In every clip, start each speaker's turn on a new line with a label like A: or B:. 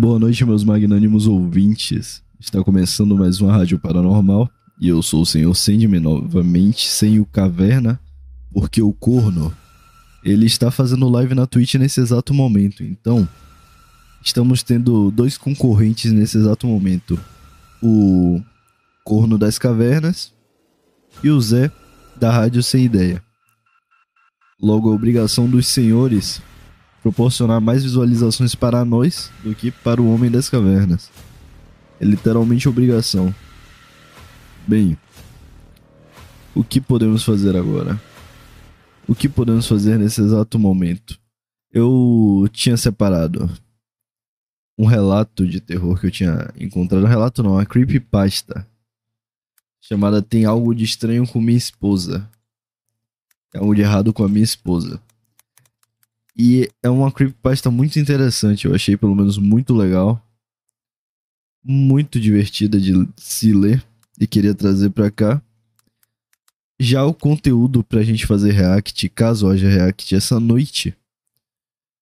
A: Boa noite, meus magnânimos ouvintes. Está começando mais uma Rádio Paranormal e eu sou o Senhor Sandman novamente, sem o Caverna, porque o corno ele está fazendo live na Twitch nesse exato momento. Então, estamos tendo dois concorrentes nesse exato momento: o Corno das Cavernas e o Zé da Rádio Sem Ideia. Logo, a obrigação dos senhores proporcionar mais visualizações para nós do que para o Homem das Cavernas. É literalmente obrigação. Bem, o que podemos fazer agora? O que podemos fazer nesse exato momento? Eu tinha separado um relato de terror que eu tinha encontrado. Um relato não, uma creepypasta. Chamada Tem Algo de Estranho com Minha Esposa. Tem algo de errado com a minha esposa. E é uma creepypasta muito interessante, eu achei pelo menos muito legal. Muito divertida de se ler e queria trazer para cá. Já o conteúdo pra gente fazer react, caso haja react essa noite,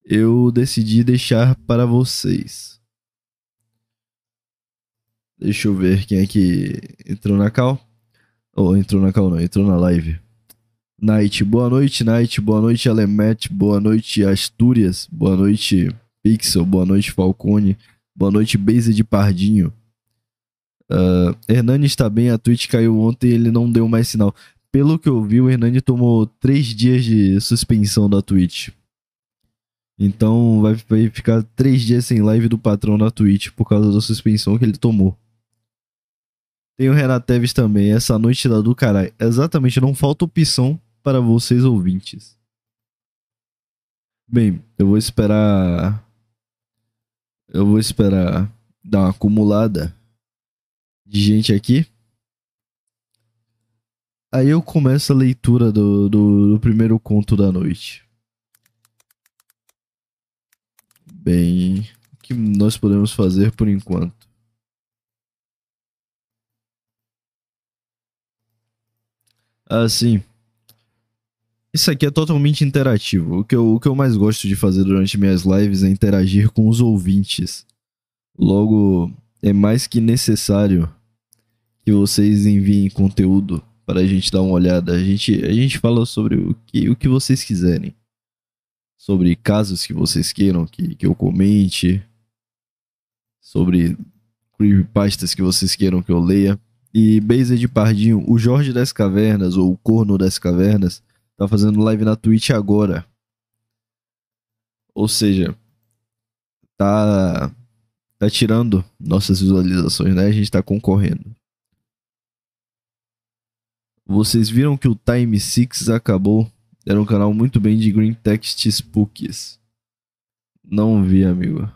A: eu decidi deixar para vocês. Deixa eu ver quem é que entrou na cal. Ou oh, entrou na cal não, entrou na live. Night. Boa noite, Night. Boa noite, Alemet. Boa noite, Astúrias. Boa noite, Pixel. Boa noite, Falcone. Boa noite, Base de Pardinho. Uh, Hernani está bem, a Twitch caiu ontem e ele não deu mais sinal. Pelo que eu vi, o Hernani tomou três dias de suspensão da Twitch. Então vai, ficar três dias sem live do patrão na Twitch por causa da suspensão que ele tomou. Tem o Renato Teves também, essa noite da do caralho. Exatamente, não falta opção para vocês ouvintes. Bem, eu vou esperar. Eu vou esperar dar uma acumulada de gente aqui. Aí eu começo a leitura do, do, do primeiro conto da noite. Bem, o que nós podemos fazer por enquanto? Ah, sim. Isso aqui é totalmente interativo. O que, eu, o que eu mais gosto de fazer durante minhas lives é interagir com os ouvintes. Logo, é mais que necessário que vocês enviem conteúdo para a gente dar uma olhada. A gente, a gente fala sobre o que, o que vocês quiserem. Sobre casos que vocês queiram que, que eu comente. Sobre creepypastas que vocês queiram que eu leia. E Beza de Pardinho, o Jorge das Cavernas, ou o Corno das Cavernas, Tá fazendo live na Twitch agora. Ou seja, tá tá tirando nossas visualizações, né? A gente tá concorrendo. Vocês viram que o Time 6 acabou? Era um canal muito bem de Green Text Spookies. Não vi, amigo.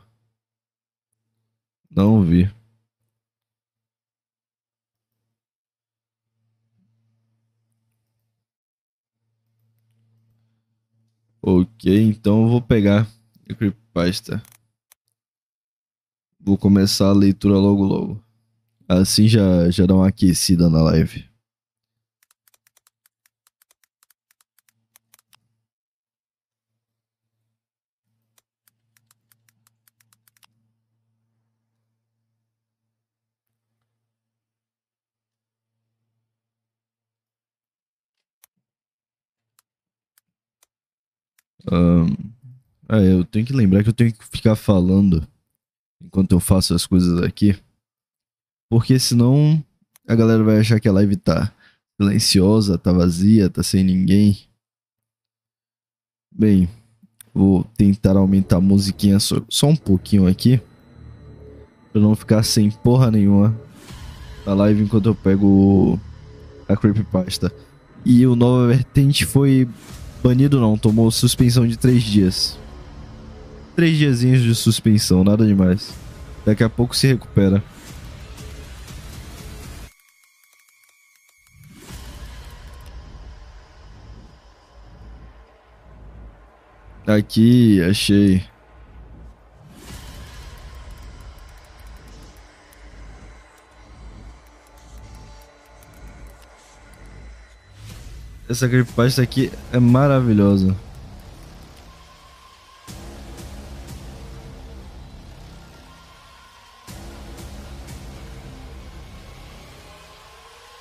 A: Não vi. Ok, então eu vou pegar a creepypasta. Vou começar a leitura logo logo. Assim já, já dá uma aquecida na live. Um, é, eu tenho que lembrar que eu tenho que ficar falando enquanto eu faço as coisas aqui. Porque senão a galera vai achar que a live tá silenciosa, tá vazia, tá sem ninguém. Bem, vou tentar aumentar a musiquinha só, só um pouquinho aqui. Pra não ficar sem porra nenhuma na live enquanto eu pego a Creepypasta. E o Nova Vertente foi banido não, tomou suspensão de 3 dias. 3 diazinhos de suspensão, nada demais. Daqui a pouco se recupera. Aqui, achei. Essa creepypasta aqui é maravilhosa.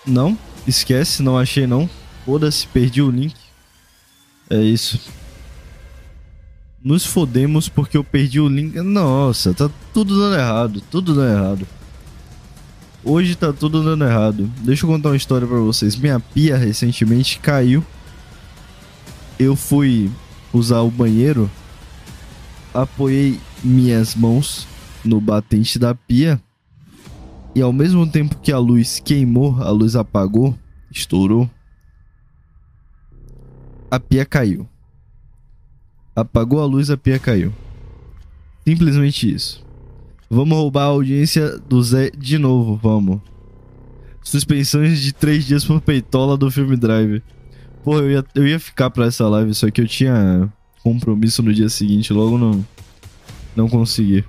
A: Não, esquece, não achei não. Foda-se, perdi o link. É isso. Nos fodemos porque eu perdi o link. Nossa, tá tudo dando errado, tudo dando errado. Hoje tá tudo dando errado. Deixa eu contar uma história para vocês. Minha pia recentemente caiu. Eu fui usar o banheiro, apoiei minhas mãos no batente da pia e ao mesmo tempo que a luz queimou, a luz apagou, estourou, a pia caiu. Apagou a luz, a pia caiu. Simplesmente isso. Vamos roubar a audiência do Zé de novo, vamos. Suspensões de 3 dias por peitola do filme Drive. Pô, eu ia, eu ia ficar pra essa live, só que eu tinha compromisso no dia seguinte, logo não, não consegui.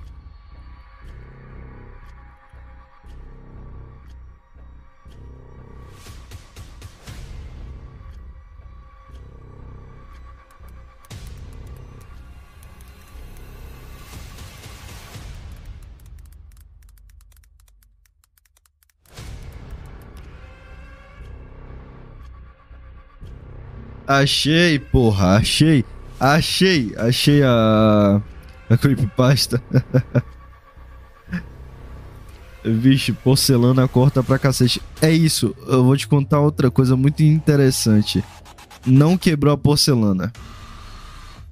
A: Achei, porra, achei. Achei, achei a. A creepypasta. Vixe, porcelana corta pra cacete. É isso, eu vou te contar outra coisa muito interessante. Não quebrou a porcelana.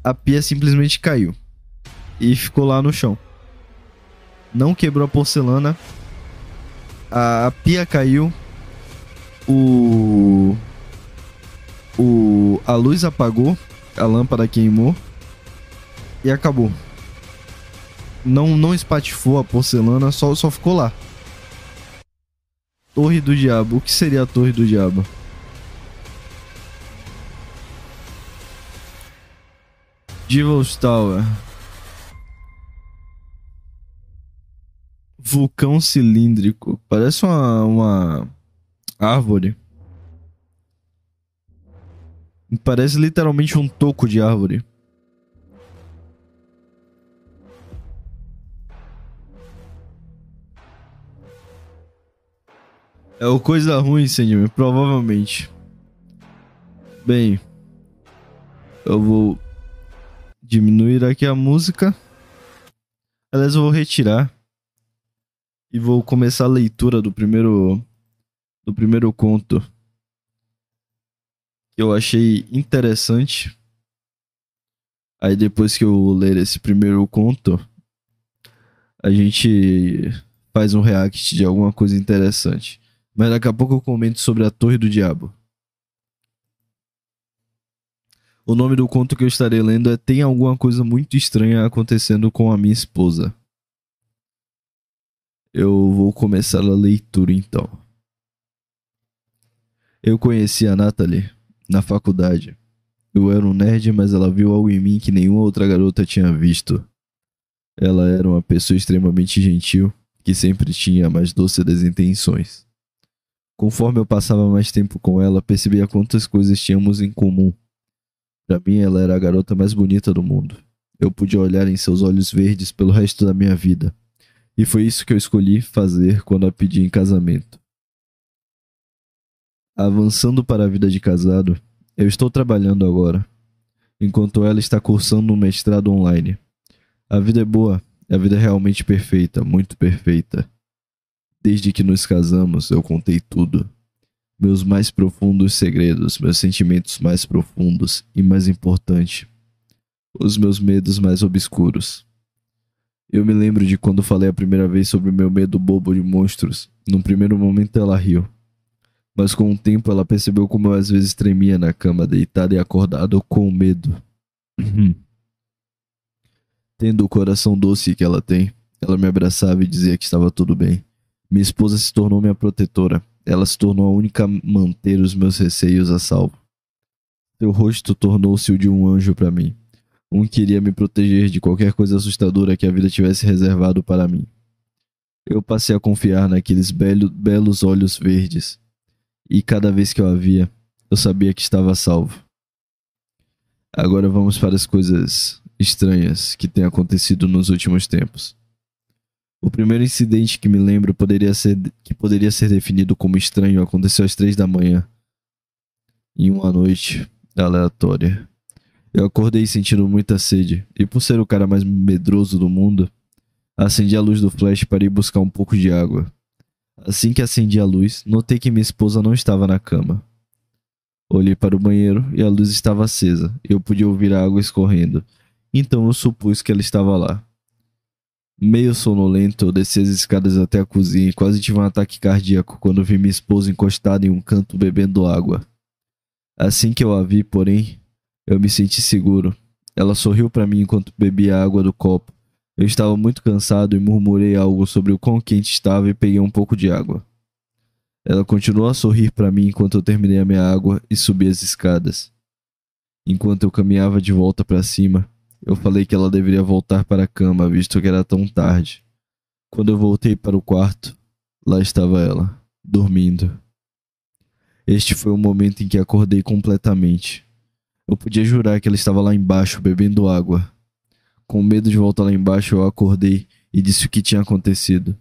A: A pia simplesmente caiu. E ficou lá no chão. Não quebrou a porcelana. A pia caiu. O o, a luz apagou, a lâmpada queimou e acabou. Não, não espatifou a porcelana, só, só ficou lá. Torre do Diabo. O que seria a Torre do Diabo? Devil's Tower. Vulcão cilíndrico. Parece uma, uma árvore. Parece literalmente um toco de árvore. É o coisa ruim, senhor, provavelmente. Bem, eu vou diminuir aqui a música. Aliás, eu vou retirar e vou começar a leitura do primeiro do primeiro conto eu achei interessante. Aí depois que eu ler esse primeiro conto, a gente faz um react de alguma coisa interessante. Mas daqui a pouco eu comento sobre a Torre do Diabo. O nome do conto que eu estarei lendo é Tem alguma coisa muito estranha acontecendo com a minha esposa. Eu vou começar a leitura então. Eu conheci a Natalie na faculdade. Eu era um nerd, mas ela viu algo em mim que nenhuma outra garota tinha visto. Ela era uma pessoa extremamente gentil, que sempre tinha mais doce das intenções. Conforme eu passava mais tempo com ela, percebia quantas coisas tínhamos em comum. Para mim, ela era a garota mais bonita do mundo. Eu podia olhar em seus olhos verdes pelo resto da minha vida. E foi isso que eu escolhi fazer quando a pedi em casamento. Avançando para a vida de casado, eu estou trabalhando agora, enquanto ela está cursando um mestrado online. A vida é boa, a vida é realmente perfeita, muito perfeita. Desde que nos casamos, eu contei tudo. Meus mais profundos segredos, meus sentimentos mais profundos e, mais importante, os meus medos mais obscuros. Eu me lembro de quando falei a primeira vez sobre meu medo bobo de monstros. Num primeiro momento ela riu. Mas com o tempo ela percebeu como eu às vezes tremia na cama, deitado e acordado com medo. Tendo o coração doce que ela tem, ela me abraçava e dizia que estava tudo bem. Minha esposa se tornou minha protetora. Ela se tornou a única a manter os meus receios a salvo. Seu rosto tornou-se o de um anjo para mim. Um queria me proteger de qualquer coisa assustadora que a vida tivesse reservado para mim. Eu passei a confiar naqueles belo, belos olhos verdes, e cada vez que eu a via, eu sabia que estava salvo. Agora vamos para as coisas estranhas que têm acontecido nos últimos tempos. O primeiro incidente que me lembro poderia ser, que poderia ser definido como estranho aconteceu às três da manhã, em uma noite aleatória. Eu acordei sentindo muita sede, e por ser o cara mais medroso do mundo, acendi a luz do flash para ir buscar um pouco de água. Assim que acendi a luz, notei que minha esposa não estava na cama. Olhei para o banheiro e a luz estava acesa. Eu podia ouvir a água escorrendo, então eu supus que ela estava lá. Meio sonolento, eu desci as escadas até a cozinha e quase tive um ataque cardíaco quando vi minha esposa encostada em um canto bebendo água. Assim que eu a vi, porém, eu me senti seguro. Ela sorriu para mim enquanto bebia a água do copo. Eu estava muito cansado e murmurei algo sobre o quão quente estava e peguei um pouco de água. Ela continuou a sorrir para mim enquanto eu terminei a minha água e subi as escadas. Enquanto eu caminhava de volta para cima, eu falei que ela deveria voltar para a cama, visto que era tão tarde. Quando eu voltei para o quarto, lá estava ela, dormindo. Este foi o momento em que acordei completamente. Eu podia jurar que ela estava lá embaixo bebendo água. Com medo de voltar lá embaixo, eu acordei e disse o que tinha acontecido.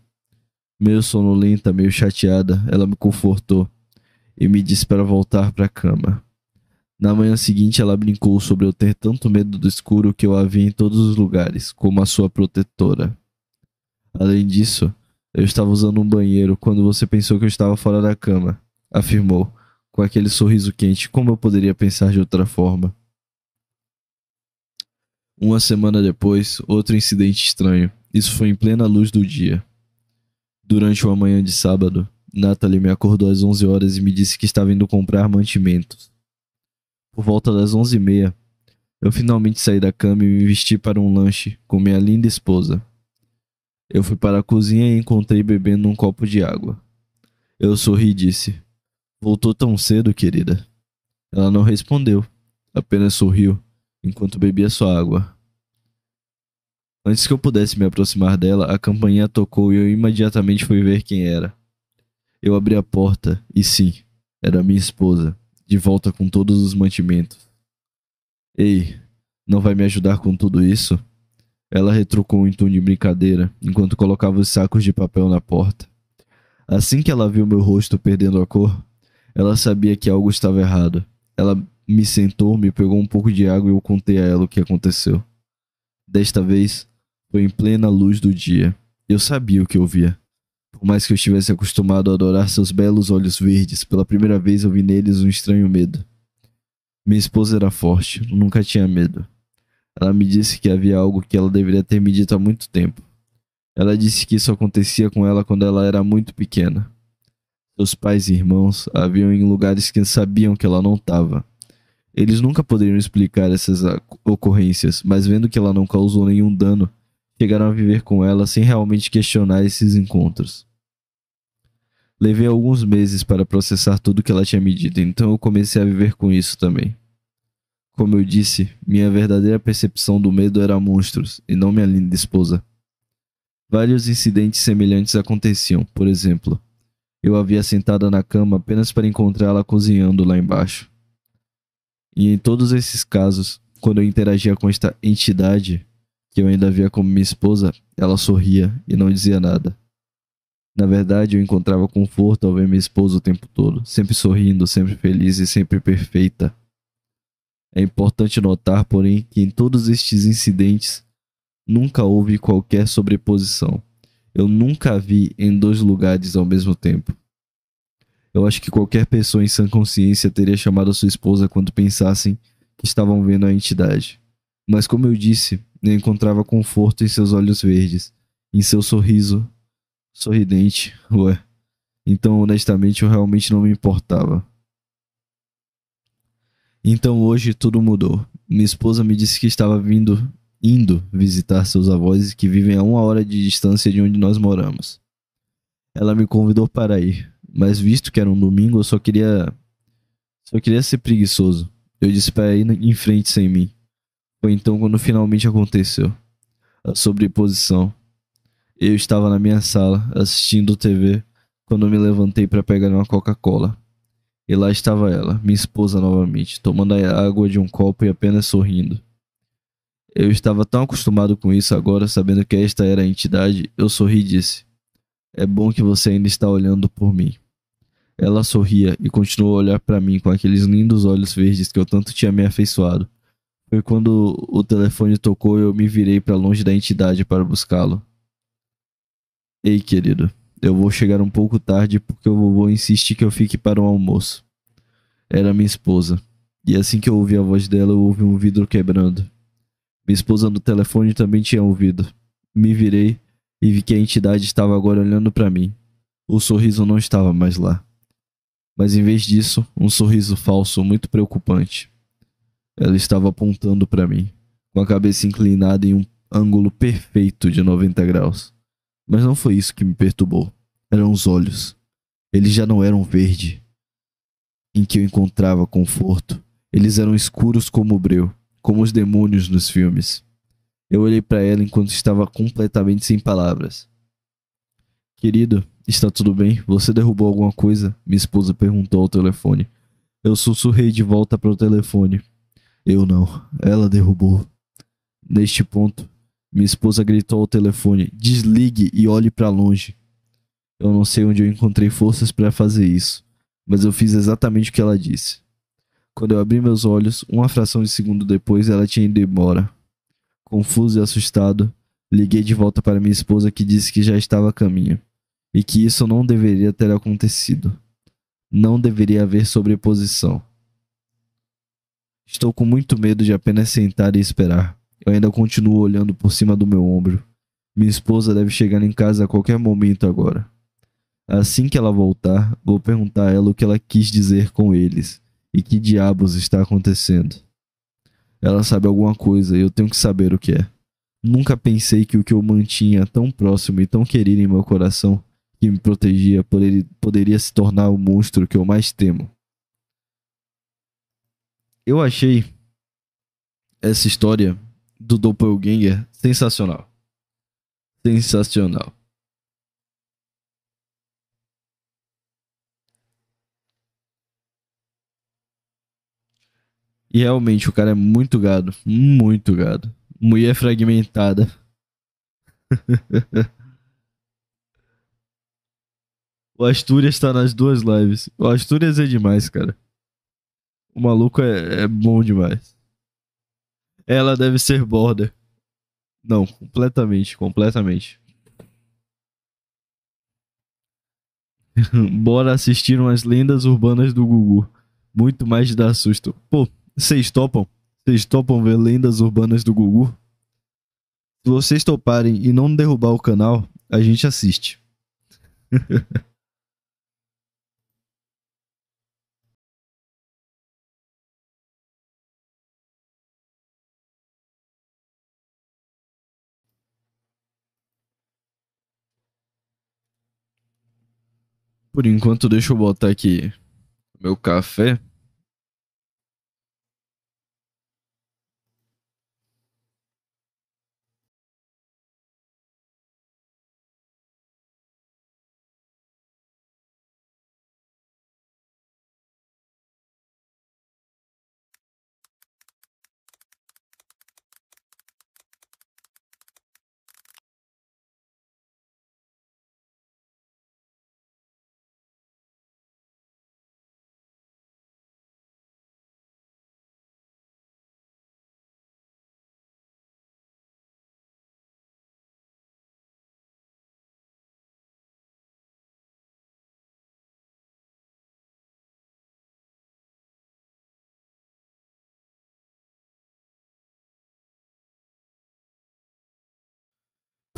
A: Meio sonolenta, meio chateada, ela me confortou e me disse para voltar para a cama. Na manhã seguinte, ela brincou sobre eu ter tanto medo do escuro que eu a em todos os lugares, como a sua protetora. Além disso, eu estava usando um banheiro quando você pensou que eu estava fora da cama, afirmou, com aquele sorriso quente, como eu poderia pensar de outra forma? Uma semana depois, outro incidente estranho. Isso foi em plena luz do dia. Durante uma manhã de sábado, Natalie me acordou às 11 horas e me disse que estava indo comprar mantimentos. Por volta das 11 e meia, eu finalmente saí da cama e me vesti para um lanche com minha linda esposa. Eu fui para a cozinha e encontrei bebendo um copo de água. Eu sorri e disse: Voltou tão cedo, querida? Ela não respondeu, apenas sorriu enquanto bebia sua água. Antes que eu pudesse me aproximar dela, a campainha tocou e eu imediatamente fui ver quem era. Eu abri a porta e sim, era minha esposa, de volta com todos os mantimentos. Ei, não vai me ajudar com tudo isso? Ela retrucou em tom de brincadeira enquanto colocava os sacos de papel na porta. Assim que ela viu meu rosto perdendo a cor, ela sabia que algo estava errado. Ela me sentou, me pegou um pouco de água e eu contei a ela o que aconteceu. Desta vez, foi em plena luz do dia. Eu sabia o que eu via. Por mais que eu estivesse acostumado a adorar seus belos olhos verdes, pela primeira vez eu vi neles um estranho medo. Minha esposa era forte, nunca tinha medo. Ela me disse que havia algo que ela deveria ter me dito há muito tempo. Ela disse que isso acontecia com ela quando ela era muito pequena. Seus pais e irmãos haviam em lugares que sabiam que ela não estava. Eles nunca poderiam explicar essas ocorrências, mas vendo que ela não causou nenhum dano, chegaram a viver com ela sem realmente questionar esses encontros. Levei alguns meses para processar tudo que ela tinha me dito, então eu comecei a viver com isso também. Como eu disse, minha verdadeira percepção do medo era monstros, e não minha linda esposa. Vários incidentes semelhantes aconteciam, por exemplo, eu havia sentada na cama apenas para encontrá-la cozinhando lá embaixo. E em todos esses casos, quando eu interagia com esta entidade, que eu ainda via como minha esposa, ela sorria e não dizia nada. Na verdade, eu encontrava conforto ao ver minha esposa o tempo todo, sempre sorrindo, sempre feliz e sempre perfeita. É importante notar, porém, que em todos estes incidentes nunca houve qualquer sobreposição eu nunca vi em dois lugares ao mesmo tempo. Eu acho que qualquer pessoa em sã consciência teria chamado a sua esposa quando pensassem que estavam vendo a entidade. Mas como eu disse, eu encontrava conforto em seus olhos verdes, em seu sorriso sorridente, ué. Então, honestamente, eu realmente não me importava. Então hoje tudo mudou. Minha esposa me disse que estava vindo, indo visitar seus avós que vivem a uma hora de distância de onde nós moramos. Ela me convidou para ir, mas visto que era um domingo, eu só queria só queria ser preguiçoso. Eu disse para ir em frente sem mim. Foi então quando finalmente aconteceu. A sobreposição. Eu estava na minha sala, assistindo TV, quando me levantei para pegar uma Coca-Cola. E lá estava ela, minha esposa novamente, tomando a água de um copo e apenas sorrindo. Eu estava tão acostumado com isso agora, sabendo que esta era a entidade, eu sorri e disse: É bom que você ainda está olhando por mim. Ela sorria e continuou a olhar para mim com aqueles lindos olhos verdes que eu tanto tinha me afeiçoado. Foi quando o telefone tocou e eu me virei para longe da entidade para buscá-lo. Ei, querido, eu vou chegar um pouco tarde porque o vovô insiste que eu fique para o almoço. Era minha esposa, e assim que eu ouvi a voz dela, eu ouvi um vidro quebrando. Minha esposa no telefone também tinha ouvido. Me virei e vi que a entidade estava agora olhando para mim. O sorriso não estava mais lá. Mas em vez disso, um sorriso falso muito preocupante. Ela estava apontando para mim, com a cabeça inclinada em um ângulo perfeito de 90 graus. Mas não foi isso que me perturbou. Eram os olhos. Eles já não eram verde, em que eu encontrava conforto. Eles eram escuros como o breu, como os demônios nos filmes. Eu olhei para ela enquanto estava completamente sem palavras. Querido, está tudo bem? Você derrubou alguma coisa? Minha esposa perguntou ao telefone. Eu sussurrei de volta para o telefone. Eu não. Ela derrubou. Neste ponto, minha esposa gritou ao telefone: Desligue e olhe para longe. Eu não sei onde eu encontrei forças para fazer isso, mas eu fiz exatamente o que ela disse. Quando eu abri meus olhos, uma fração de segundo depois, ela tinha ido embora. Confuso e assustado, liguei de volta para minha esposa que disse que já estava a caminho e que isso não deveria ter acontecido. Não deveria haver sobreposição. Estou com muito medo de apenas sentar e esperar. Eu ainda continuo olhando por cima do meu ombro. Minha esposa deve chegar em casa a qualquer momento agora. Assim que ela voltar, vou perguntar a ela o que ela quis dizer com eles e que diabos está acontecendo. Ela sabe alguma coisa e eu tenho que saber o que é. Nunca pensei que o que eu mantinha tão próximo e tão querido em meu coração, que me protegia, poderia se tornar o monstro que eu mais temo eu achei essa história do Doppelganger sensacional. Sensacional. E realmente o cara é muito gado. Muito gado. Mulher fragmentada. o Astúrias tá nas duas lives. O Astúrias é demais, cara. O maluco é, é bom demais. Ela deve ser border. Não, completamente, completamente. Bora assistir umas lendas urbanas do Gugu. Muito mais de dar susto. Pô, vocês topam? Vocês topam ver lendas urbanas do Gugu? Se vocês toparem e não derrubar o canal, a gente assiste. Por enquanto, deixa eu botar aqui meu café.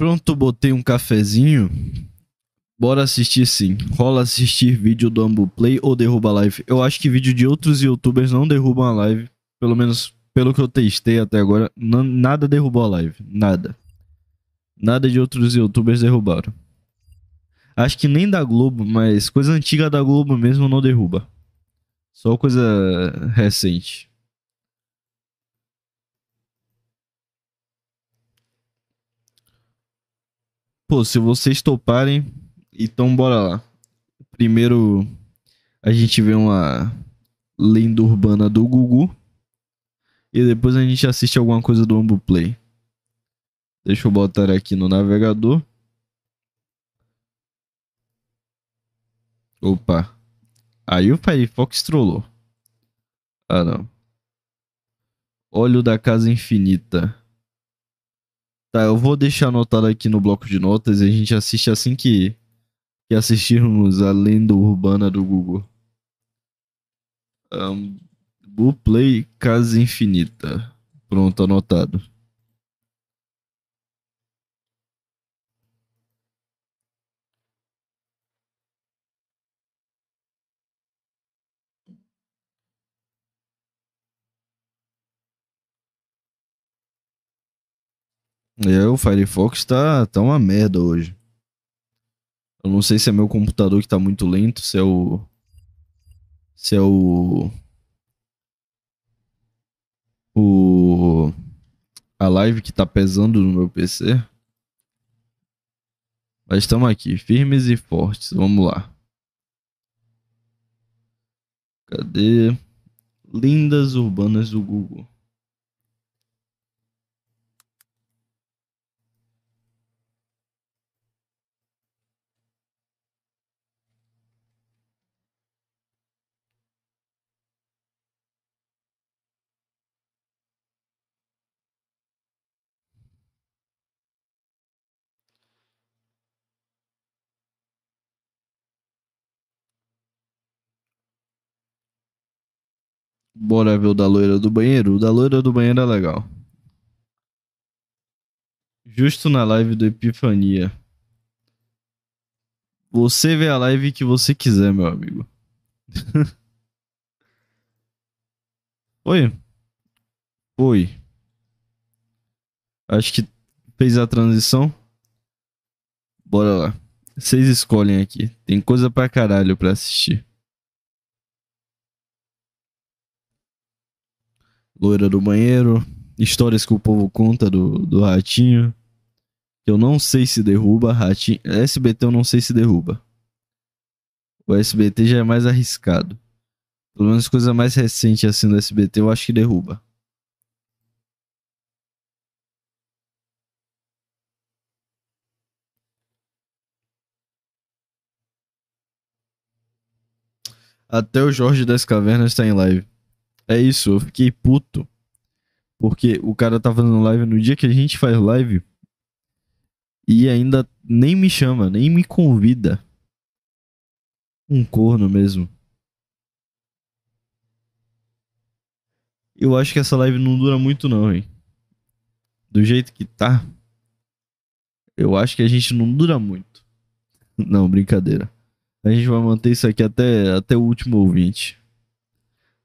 A: Pronto, botei um cafezinho. Bora assistir sim. Rola assistir vídeo do Ambuplay ou derruba a live. Eu acho que vídeo de outros youtubers não derrubam a live. Pelo menos pelo que eu testei até agora, nada derrubou a live. Nada. Nada de outros youtubers derrubaram. Acho que nem da Globo, mas coisa antiga da Globo mesmo não derruba. Só coisa recente. Pô, se vocês toparem, então bora lá. Primeiro a gente vê uma lenda urbana do Gugu. E depois a gente assiste alguma coisa do Ambuplay. Deixa eu botar aqui no navegador. Opa. Aí o Firefox trollou. Ah, não. Olho da Casa Infinita. Tá, eu vou deixar anotado aqui no bloco de notas e a gente assiste assim que, que assistirmos a lenda urbana do Google. Um, Buplay Casa Infinita. Pronto, anotado. É, o Firefox tá, tá uma merda hoje. Eu não sei se é meu computador que tá muito lento, se é o. Se é o. O. A live que tá pesando no meu PC. Mas estamos aqui, firmes e fortes. Vamos lá. Cadê? Lindas urbanas do Google. Bora ver o da loira do banheiro. O da loira do banheiro é legal. Justo na live do Epifania. Você vê a live que você quiser, meu amigo. Oi? Oi. Acho que fez a transição. Bora lá. Vocês escolhem aqui. Tem coisa pra caralho pra assistir. Loira do Banheiro, histórias que o povo conta do, do Ratinho. Eu não sei se derruba, Ratinho. SBT eu não sei se derruba. O SBT já é mais arriscado. Pelo menos coisa mais recente assim do SBT eu acho que derruba. Até o Jorge das Cavernas está em live. É isso, eu fiquei puto. Porque o cara tá fazendo live no dia que a gente faz live. E ainda nem me chama, nem me convida. Um corno mesmo. Eu acho que essa live não dura muito não, hein. Do jeito que tá. Eu acho que a gente não dura muito. Não, brincadeira. A gente vai manter isso aqui até, até o último ouvinte.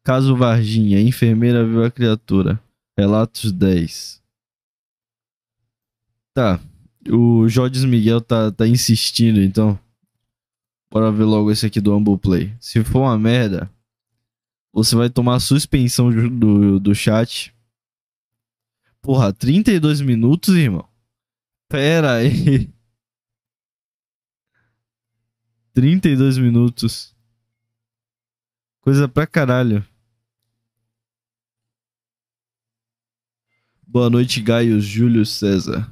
A: Caso Varginha, enfermeira viu a criatura. Relatos 10. Tá. O Jorge Miguel tá, tá insistindo, então. Bora ver logo esse aqui do Humble Play. Se for uma merda, você vai tomar suspensão do, do chat. Porra, 32 minutos, irmão? Pera aí. 32 minutos. Coisa pra caralho. Boa noite, Gaio Júlio César.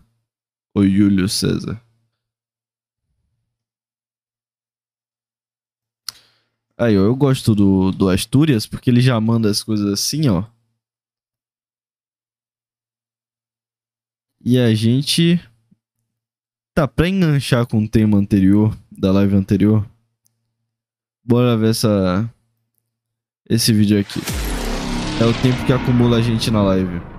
A: Oi, Júlio César. Aí, ó, eu gosto do, do Astúrias porque ele já manda as coisas assim, ó. E a gente tá pra enganchar com o tema anterior, da live anterior. Bora ver essa esse vídeo aqui. É o tempo que acumula a gente na live.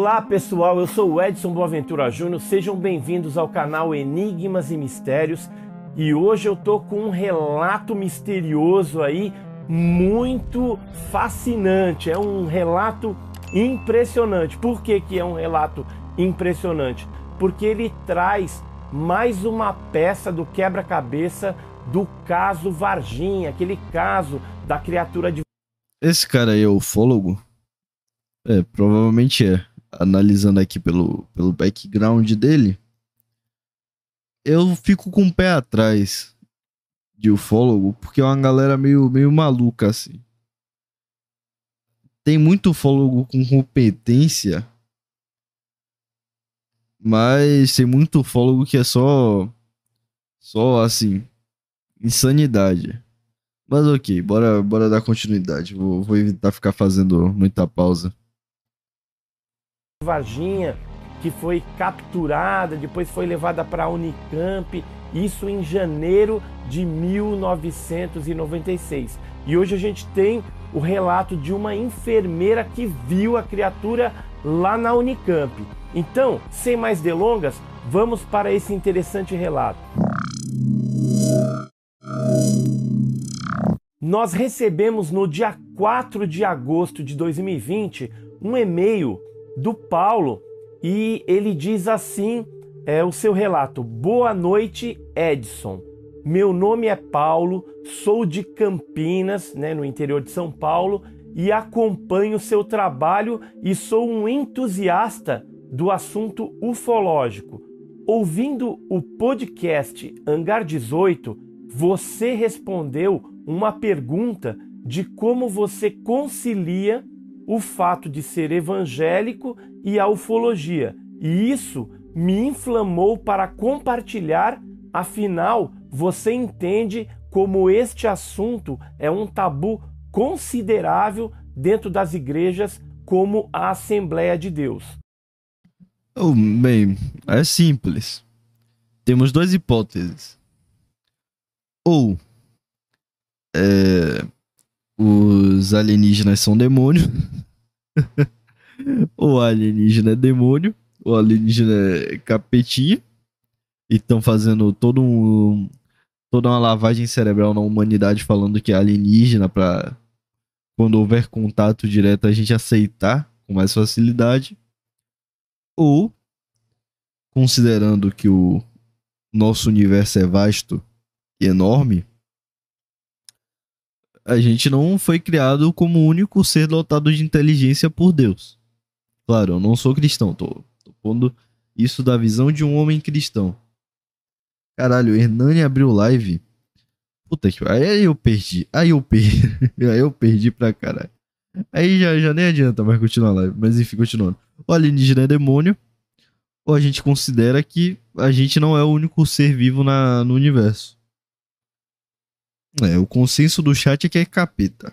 B: Olá pessoal, eu sou o Edson Boaventura Júnior, sejam bem-vindos ao canal Enigmas e Mistérios e hoje eu tô com um relato misterioso aí, muito fascinante, é um relato impressionante. Por que, que é um relato impressionante? Porque ele traz mais uma peça do quebra-cabeça do caso Varginha, aquele caso da criatura de.
A: Esse cara aí é ufólogo? É, provavelmente é. Analisando aqui pelo, pelo background dele, eu fico com o pé atrás de ufólogo, porque é uma galera meio, meio maluca assim. Tem muito ufólogo com competência, mas tem muito ufólogo que é só. Só assim. Insanidade. Mas ok, bora, bora dar continuidade. Vou, vou evitar ficar fazendo muita pausa.
B: Varginha, que foi capturada, depois foi levada para a Unicamp, isso em janeiro de 1996. E hoje a gente tem o relato de uma enfermeira que viu a criatura lá na Unicamp. Então, sem mais delongas, vamos para esse interessante relato. Nós recebemos no dia 4 de agosto de 2020 um e-mail do Paulo e ele diz assim: é o seu relato. Boa noite, Edson. Meu nome é Paulo, sou de Campinas, né, no interior de São Paulo, e acompanho seu trabalho e sou um entusiasta do assunto ufológico. Ouvindo o podcast Hangar 18, você respondeu uma pergunta de como você concilia o fato de ser evangélico e a ufologia. E isso me inflamou para compartilhar, afinal, você entende como este assunto é um tabu considerável dentro das igrejas, como a Assembleia de Deus.
A: Oh, bem, é simples. Temos duas hipóteses. Ou é, os alienígenas são demônios. ou alienígena é demônio, ou alienígena é capetinha. E estão fazendo todo um, toda uma lavagem cerebral na humanidade falando que é alienígena para quando houver contato direto a gente aceitar com mais facilidade. Ou considerando que o nosso universo é vasto e enorme, a gente não foi criado como único ser dotado de inteligência por Deus. Claro, eu não sou cristão, tô, tô pondo isso da visão de um homem cristão. Caralho, o Hernani abriu live. Puta que aí eu perdi. Aí eu perdi. aí eu perdi pra caralho. Aí já, já nem adianta mais continuar a live. Mas enfim, continuando. O alienígena é demônio. Ou a gente considera que a gente não é o único ser vivo na, no universo. É, o consenso do chat é que é capeta.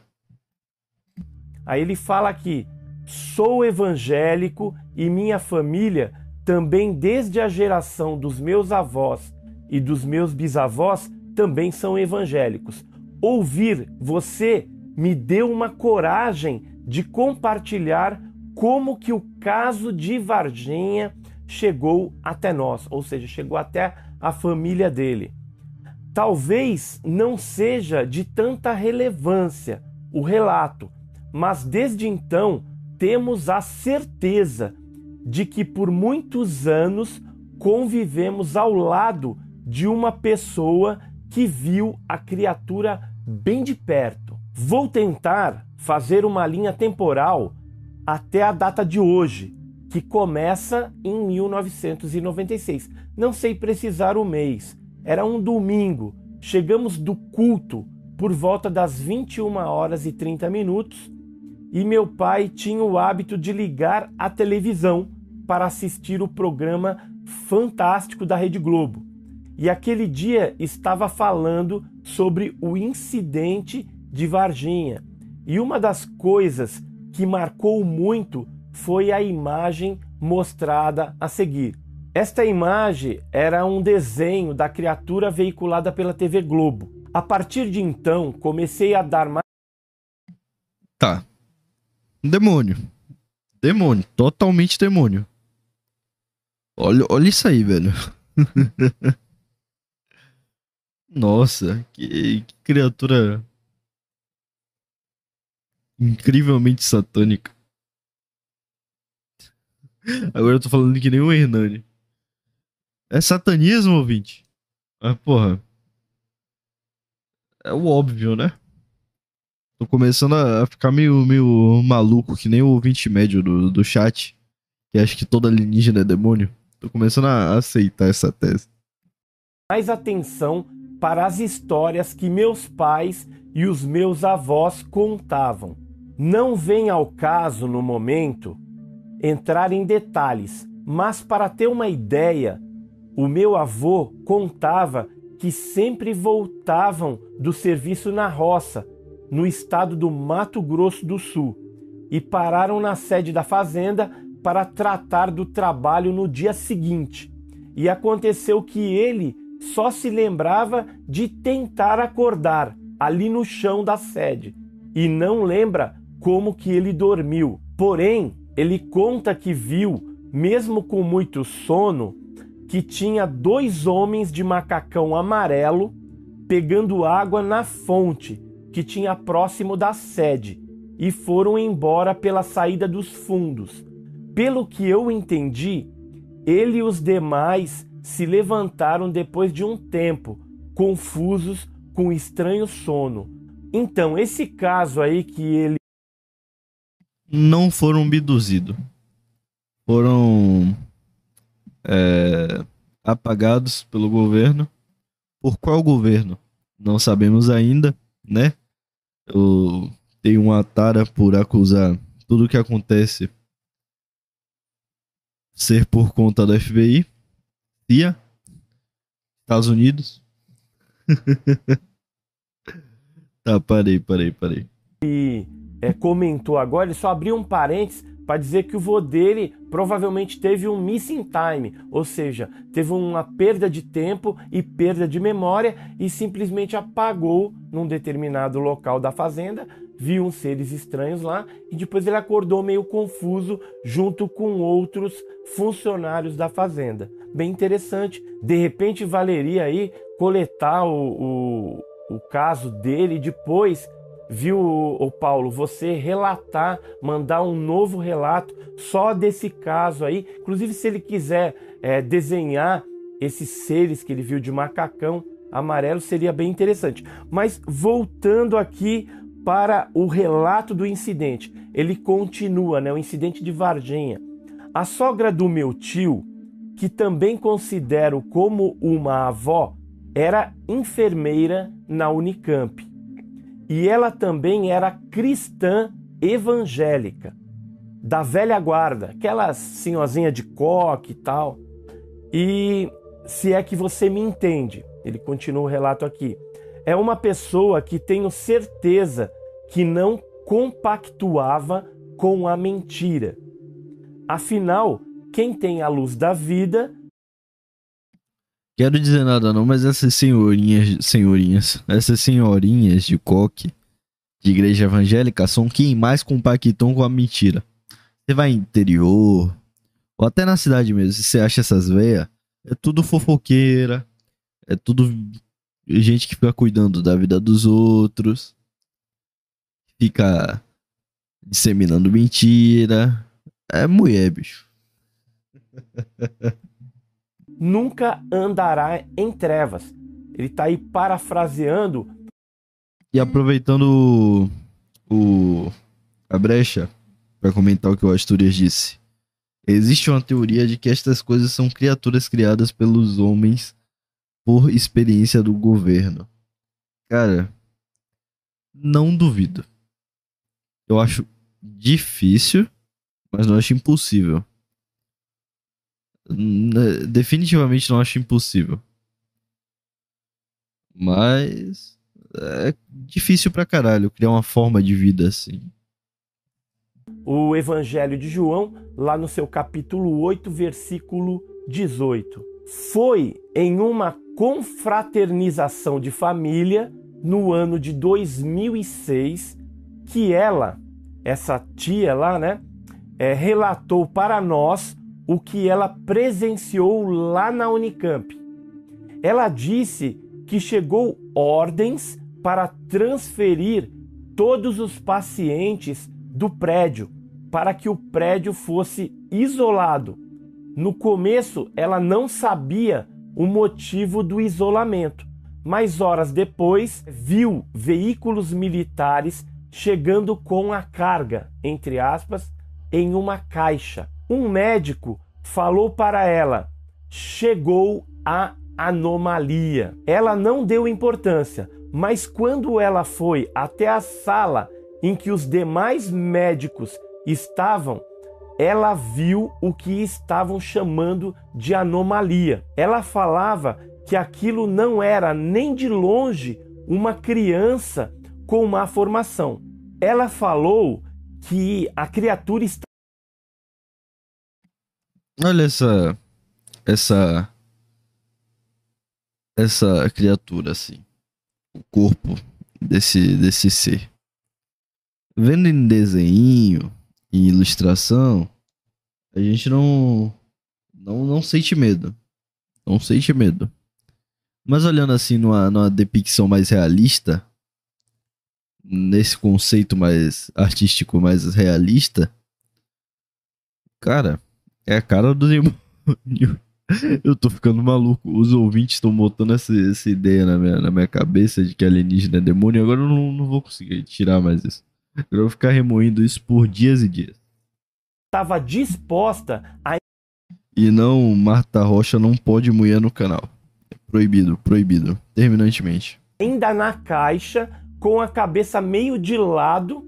B: Aí ele fala aqui: sou evangélico e minha família também, desde a geração dos meus avós e dos meus bisavós, também são evangélicos. Ouvir você me deu uma coragem de compartilhar como que o caso de Varginha chegou até nós, ou seja, chegou até a família dele. Talvez não seja de tanta relevância o relato, mas desde então temos a certeza de que por muitos anos convivemos ao lado de uma pessoa que viu a criatura bem de perto. Vou tentar fazer uma linha temporal até a data de hoje, que começa em 1996. Não sei precisar o mês, era um domingo. Chegamos do culto por volta das 21 horas e 30 minutos e meu pai tinha o hábito de ligar a televisão para assistir o programa fantástico da Rede Globo. E aquele dia estava falando sobre o incidente de Varginha. E uma das coisas que marcou muito foi a imagem mostrada a seguir. Esta imagem era um desenho da criatura veiculada pela TV Globo. A partir de então, comecei a dar mais.
A: Tá. Demônio. Demônio, totalmente demônio. Olha, olha isso aí, velho. Nossa, que, que criatura incrivelmente satânica. Agora eu tô falando que nem o Hernani. É satanismo, ouvinte? Ah, porra. É o óbvio, né? Tô começando a ficar meio, meio maluco, que nem o ouvinte médio do, do chat. Que acha que todo alienígena é demônio. Tô começando a aceitar essa tese.
B: Mais atenção para as histórias que meus pais e os meus avós contavam. Não vem ao caso no momento entrar em detalhes, mas para ter uma ideia, o meu avô contava que sempre voltavam do serviço na roça, no estado do Mato Grosso do Sul, e pararam na sede da fazenda para tratar do trabalho no dia seguinte. E aconteceu que ele só se lembrava de tentar acordar ali no chão da sede e não lembra como que ele dormiu. Porém, ele conta que viu, mesmo com muito sono, que tinha dois homens de macacão amarelo pegando água na fonte que tinha próximo da sede e foram embora pela saída dos fundos. Pelo que eu entendi, ele e os demais se levantaram depois de um tempo, confusos com estranho sono. Então, esse caso aí que ele
A: não foram abduzidos. Foram é, apagados pelo governo. Por qual governo? Não sabemos ainda, né? Eu tenho uma tara por acusar tudo o que acontece ser por conta da FBI, CIA, Estados Unidos. tá, parei, parei, parei.
B: E é, comentou agora, ele só abriu um parênteses para dizer que o vô dele provavelmente teve um missing time, ou seja, teve uma perda de tempo e perda de memória e simplesmente apagou num determinado local da fazenda, viu uns seres estranhos lá e depois ele acordou meio confuso junto com outros funcionários da fazenda. Bem interessante, de repente valeria aí coletar o, o, o caso dele depois viu, o Paulo, você relatar, mandar um novo relato só desse caso aí. Inclusive, se ele quiser é, desenhar esses seres que ele viu de macacão amarelo, seria bem interessante. Mas voltando aqui para o relato do incidente, ele continua, né? O incidente de Varginha. A sogra do meu tio, que também considero como uma avó, era enfermeira na Unicamp e ela também era cristã evangélica, da velha guarda, aquela senhorzinha de coque e tal. E se é que você me entende, ele continua o relato aqui. É uma pessoa que tenho certeza que não compactuava com a mentira. Afinal, quem tem a luz da vida
A: Quero dizer nada não, mas essas senhorinhas, senhorinhas, essas senhorinhas de coque de igreja evangélica são quem mais compactam com a mentira. Você vai interior, ou até na cidade mesmo, se você acha essas veias, é tudo fofoqueira, é tudo gente que fica cuidando da vida dos outros, fica disseminando mentira. É mulher, bicho.
B: nunca andará em trevas. Ele está aí parafraseando.
A: E aproveitando o, o a brecha para comentar o que o Asturias disse. Existe uma teoria de que estas coisas são criaturas criadas pelos homens por experiência do governo. Cara, não duvido. Eu acho difícil, mas não acho impossível. Definitivamente não acho impossível. Mas é difícil pra caralho criar uma forma de vida assim.
B: O Evangelho de João, lá no seu capítulo 8, versículo 18. Foi em uma confraternização de família no ano de 2006 que ela, essa tia lá, né, é, relatou para nós o que ela presenciou lá na Unicamp. Ela disse que chegou ordens para transferir todos os pacientes do prédio para que o prédio fosse isolado. No começo, ela não sabia o motivo do isolamento, mas horas depois viu veículos militares chegando com a carga, entre aspas, em uma caixa. Um médico falou para ela: chegou a anomalia. Ela não deu importância, mas quando ela foi até a sala em que os demais médicos estavam, ela viu o que estavam chamando de anomalia. Ela falava que aquilo não era nem de longe uma criança com má formação. Ela falou que a criatura está.
A: Olha essa. Essa. Essa criatura, assim. O corpo desse, desse ser. Vendo em desenho, em ilustração, a gente não, não. Não sente medo. Não sente medo. Mas olhando assim numa, numa depicção mais realista, nesse conceito mais artístico, mais realista, cara, é a cara do demônio. Eu tô ficando maluco. Os ouvintes estão botando essa, essa ideia na minha, na minha cabeça de que alienígena é demônio. Agora eu não, não vou conseguir tirar mais isso. Eu vou ficar remoendo isso por dias e dias.
B: Estava disposta a.
A: E não, Marta Rocha não pode moer no canal. É proibido, proibido. Terminantemente.
B: Ainda na caixa com a cabeça meio de lado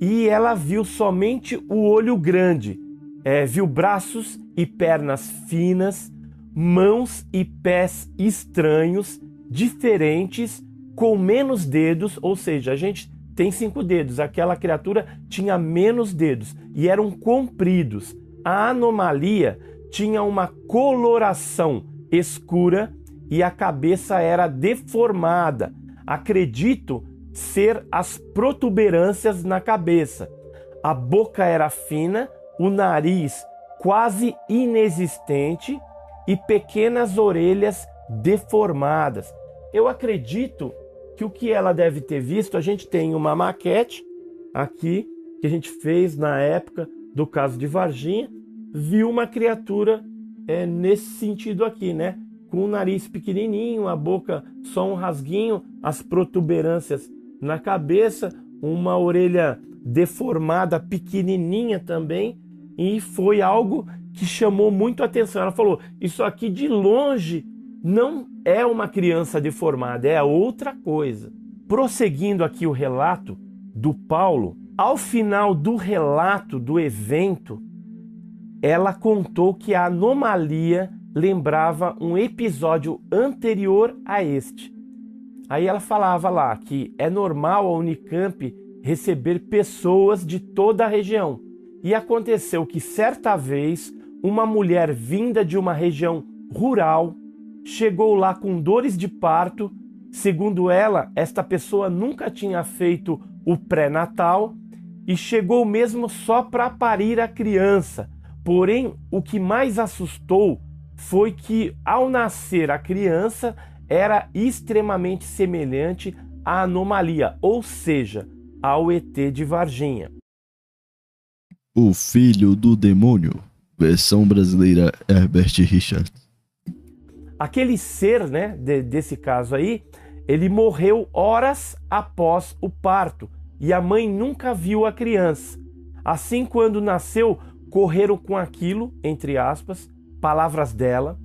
B: e ela viu somente o olho grande. É, viu braços e pernas finas, mãos e pés estranhos, diferentes, com menos dedos, ou seja, a gente tem cinco dedos, aquela criatura tinha menos dedos e eram compridos. A anomalia tinha uma coloração escura e a cabeça era deformada. Acredito ser as protuberâncias na cabeça. A boca era fina, o nariz quase inexistente e pequenas orelhas deformadas. Eu acredito que o que ela deve ter visto, a gente tem uma maquete aqui que a gente fez na época do caso de Varginha, viu uma criatura é, nesse sentido aqui, né? Com o nariz pequenininho, a boca só um rasguinho, as protuberâncias na cabeça, uma orelha deformada, pequenininha também, e foi algo que chamou muito a atenção. Ela falou: Isso aqui de longe não é uma criança deformada, é outra coisa. Prosseguindo aqui o relato do Paulo, ao final do relato do evento, ela contou que a anomalia lembrava um episódio anterior a este. Aí ela falava lá que é normal a Unicamp receber pessoas de toda a região. E aconteceu que certa vez uma mulher vinda de uma região rural chegou lá com dores de parto. Segundo ela, esta pessoa nunca tinha feito o pré-natal e chegou mesmo só para parir a criança. Porém, o que mais assustou foi que ao nascer a criança, era extremamente semelhante à anomalia, ou seja, ao ET de Varginha.
A: O Filho do Demônio, versão brasileira Herbert Richards.
B: Aquele ser, né, de, desse caso aí, ele morreu horas após o parto e a mãe nunca viu a criança. Assim, quando nasceu, correram com aquilo, entre aspas, palavras dela,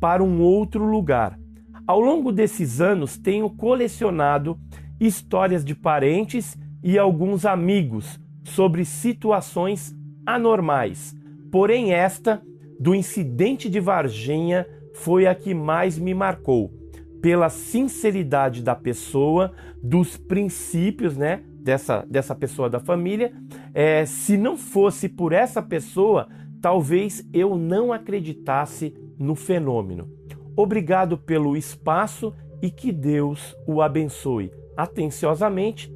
B: para um outro lugar. Ao longo desses anos, tenho colecionado histórias de parentes e alguns amigos sobre situações anormais. Porém, esta do incidente de Varginha foi a que mais me marcou, pela sinceridade da pessoa, dos princípios, né, dessa, dessa pessoa da família. É, se não fosse por essa pessoa, talvez eu não acreditasse no fenômeno. Obrigado pelo espaço e que Deus o abençoe. Atenciosamente,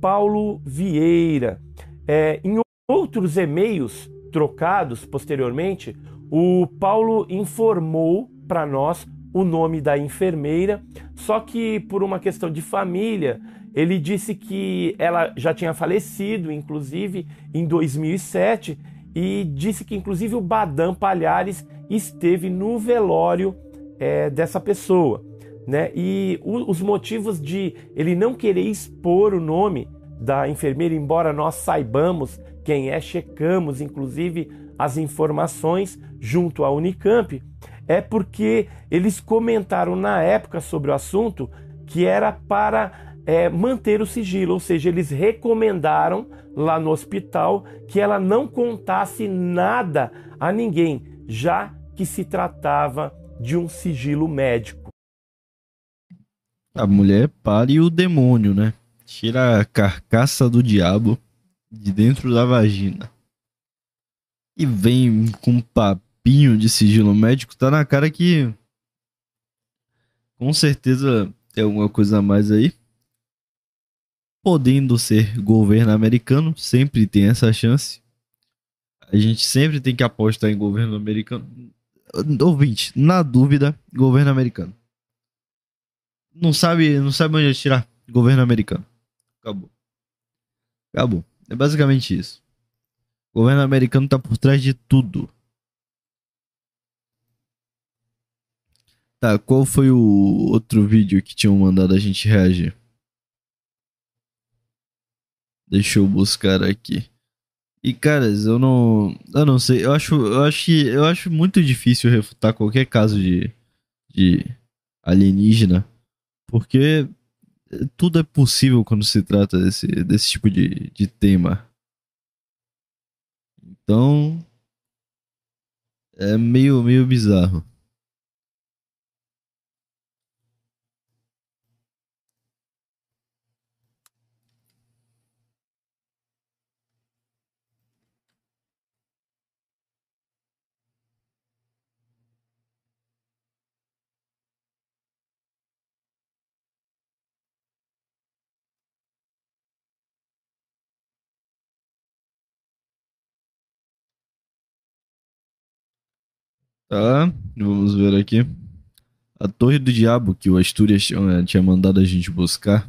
B: Paulo Vieira. É, em outros e-mails trocados posteriormente, o Paulo informou para nós o nome da enfermeira, só que por uma questão de família, ele disse que ela já tinha falecido, inclusive em 2007, e disse que inclusive o Badam Palhares esteve no velório é, dessa pessoa. Né? E o, os motivos de ele não querer expor o nome da enfermeira, embora nós saibamos quem é, checamos inclusive as informações junto à Unicamp, é porque eles comentaram na época sobre o assunto que era para é, manter o sigilo, ou seja, eles recomendaram lá no hospital que ela não contasse nada a ninguém, já que se tratava de um sigilo médico.
A: A mulher pare o demônio, né? Tira a carcaça do diabo de dentro da vagina. E vem com um papinho de sigilo médico, tá na cara que. Com certeza tem alguma coisa a mais aí. Podendo ser governo americano, sempre tem essa chance. A gente sempre tem que apostar em governo americano. Ouvinte, na dúvida, governo americano. Não sabe, não sabe onde tirar governo americano. Acabou. Acabou. É basicamente isso. O governo americano tá por trás de tudo. Tá, qual foi o outro vídeo que tinham mandado a gente reagir? Deixa eu buscar aqui. E caras, eu não, eu não sei, eu acho, eu acho, eu acho muito difícil refutar qualquer caso de, de alienígena, porque tudo é possível quando se trata desse, desse tipo de, de tema. Então, é meio, meio bizarro. Tá, vamos ver aqui. A Torre do Diabo, que o Astúrias tinha, tinha mandado a gente buscar.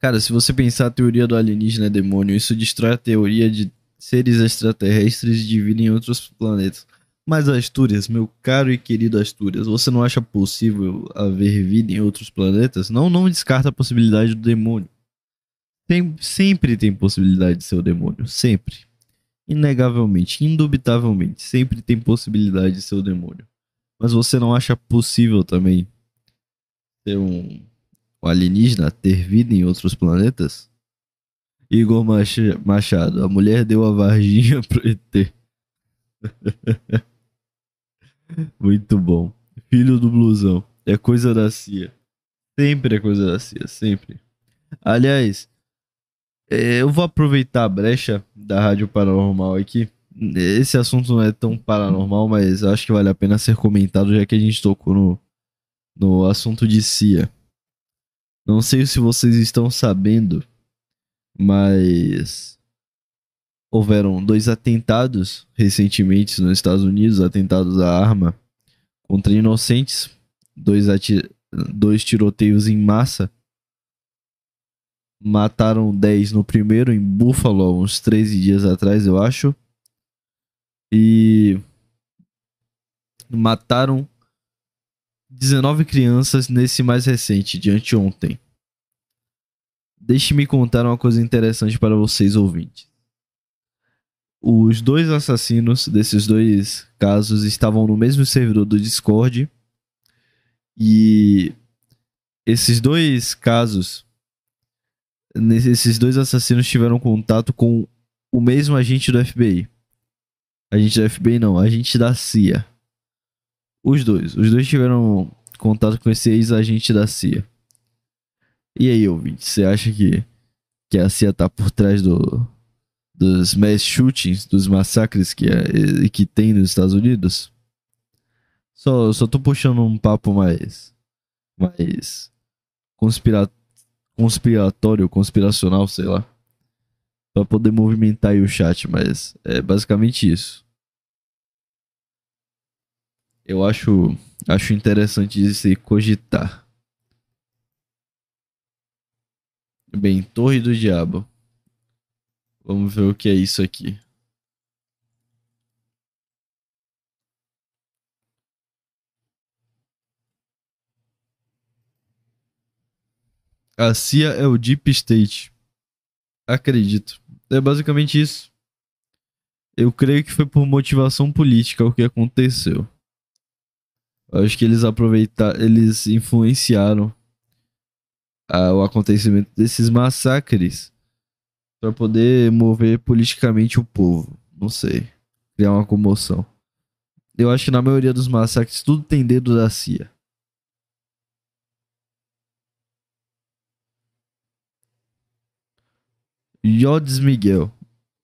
A: Cara, se você pensar a teoria do alienígena demônio, isso destrói a teoria de seres extraterrestres de vida em outros planetas. Mas Astúrias, meu caro e querido Astúrias, você não acha possível haver vida em outros planetas? Não, não descarta a possibilidade do demônio. Tem, sempre tem possibilidade de ser o demônio, sempre inegavelmente, indubitavelmente, sempre tem possibilidade de ser o demônio. Mas você não acha possível também ser um, alienígena, ter vida em outros planetas? Igor Machado, a mulher deu a Varginha pro ET. Muito bom. Filho do blusão. É coisa da CIA. Sempre é coisa da CIA, sempre. Aliás, eu vou aproveitar a brecha da Rádio Paranormal aqui. Esse assunto não é tão paranormal, mas acho que vale a pena ser comentado já que a gente tocou no, no assunto de CIA. Não sei se vocês estão sabendo, mas houveram dois atentados recentemente nos Estados Unidos atentados à arma contra inocentes, dois, dois tiroteios em massa Mataram 10 no primeiro, em Buffalo, uns 13 dias atrás, eu acho. E. Mataram 19 crianças nesse mais recente, de anteontem. Deixe-me contar uma coisa interessante para vocês ouvintes. Os dois assassinos desses dois casos estavam no mesmo servidor do Discord. E esses dois casos esses dois assassinos tiveram contato com o mesmo agente do FBI. Agente do FBI não, agente da CIA. Os dois. Os dois tiveram contato com esse ex-agente da CIA. E aí, ouvinte, você acha que, que a CIA tá por trás do, dos mass shootings, dos massacres que, é, que tem nos Estados Unidos? Só, só tô puxando um papo mais. mais conspiratório conspiratório, conspiracional, sei lá. Pra poder movimentar aí o chat, mas é basicamente isso. Eu acho, acho interessante de se cogitar. Bem, Torre do Diabo. Vamos ver o que é isso aqui. A CIA é o Deep State. Acredito. É basicamente isso. Eu creio que foi por motivação política o que aconteceu. Eu acho que eles aproveitaram, eles influenciaram a, o acontecimento desses massacres para poder mover politicamente o povo. Não sei. Criar uma comoção. Eu acho que na maioria dos massacres tudo tem dedo da CIA. Yodes Miguel.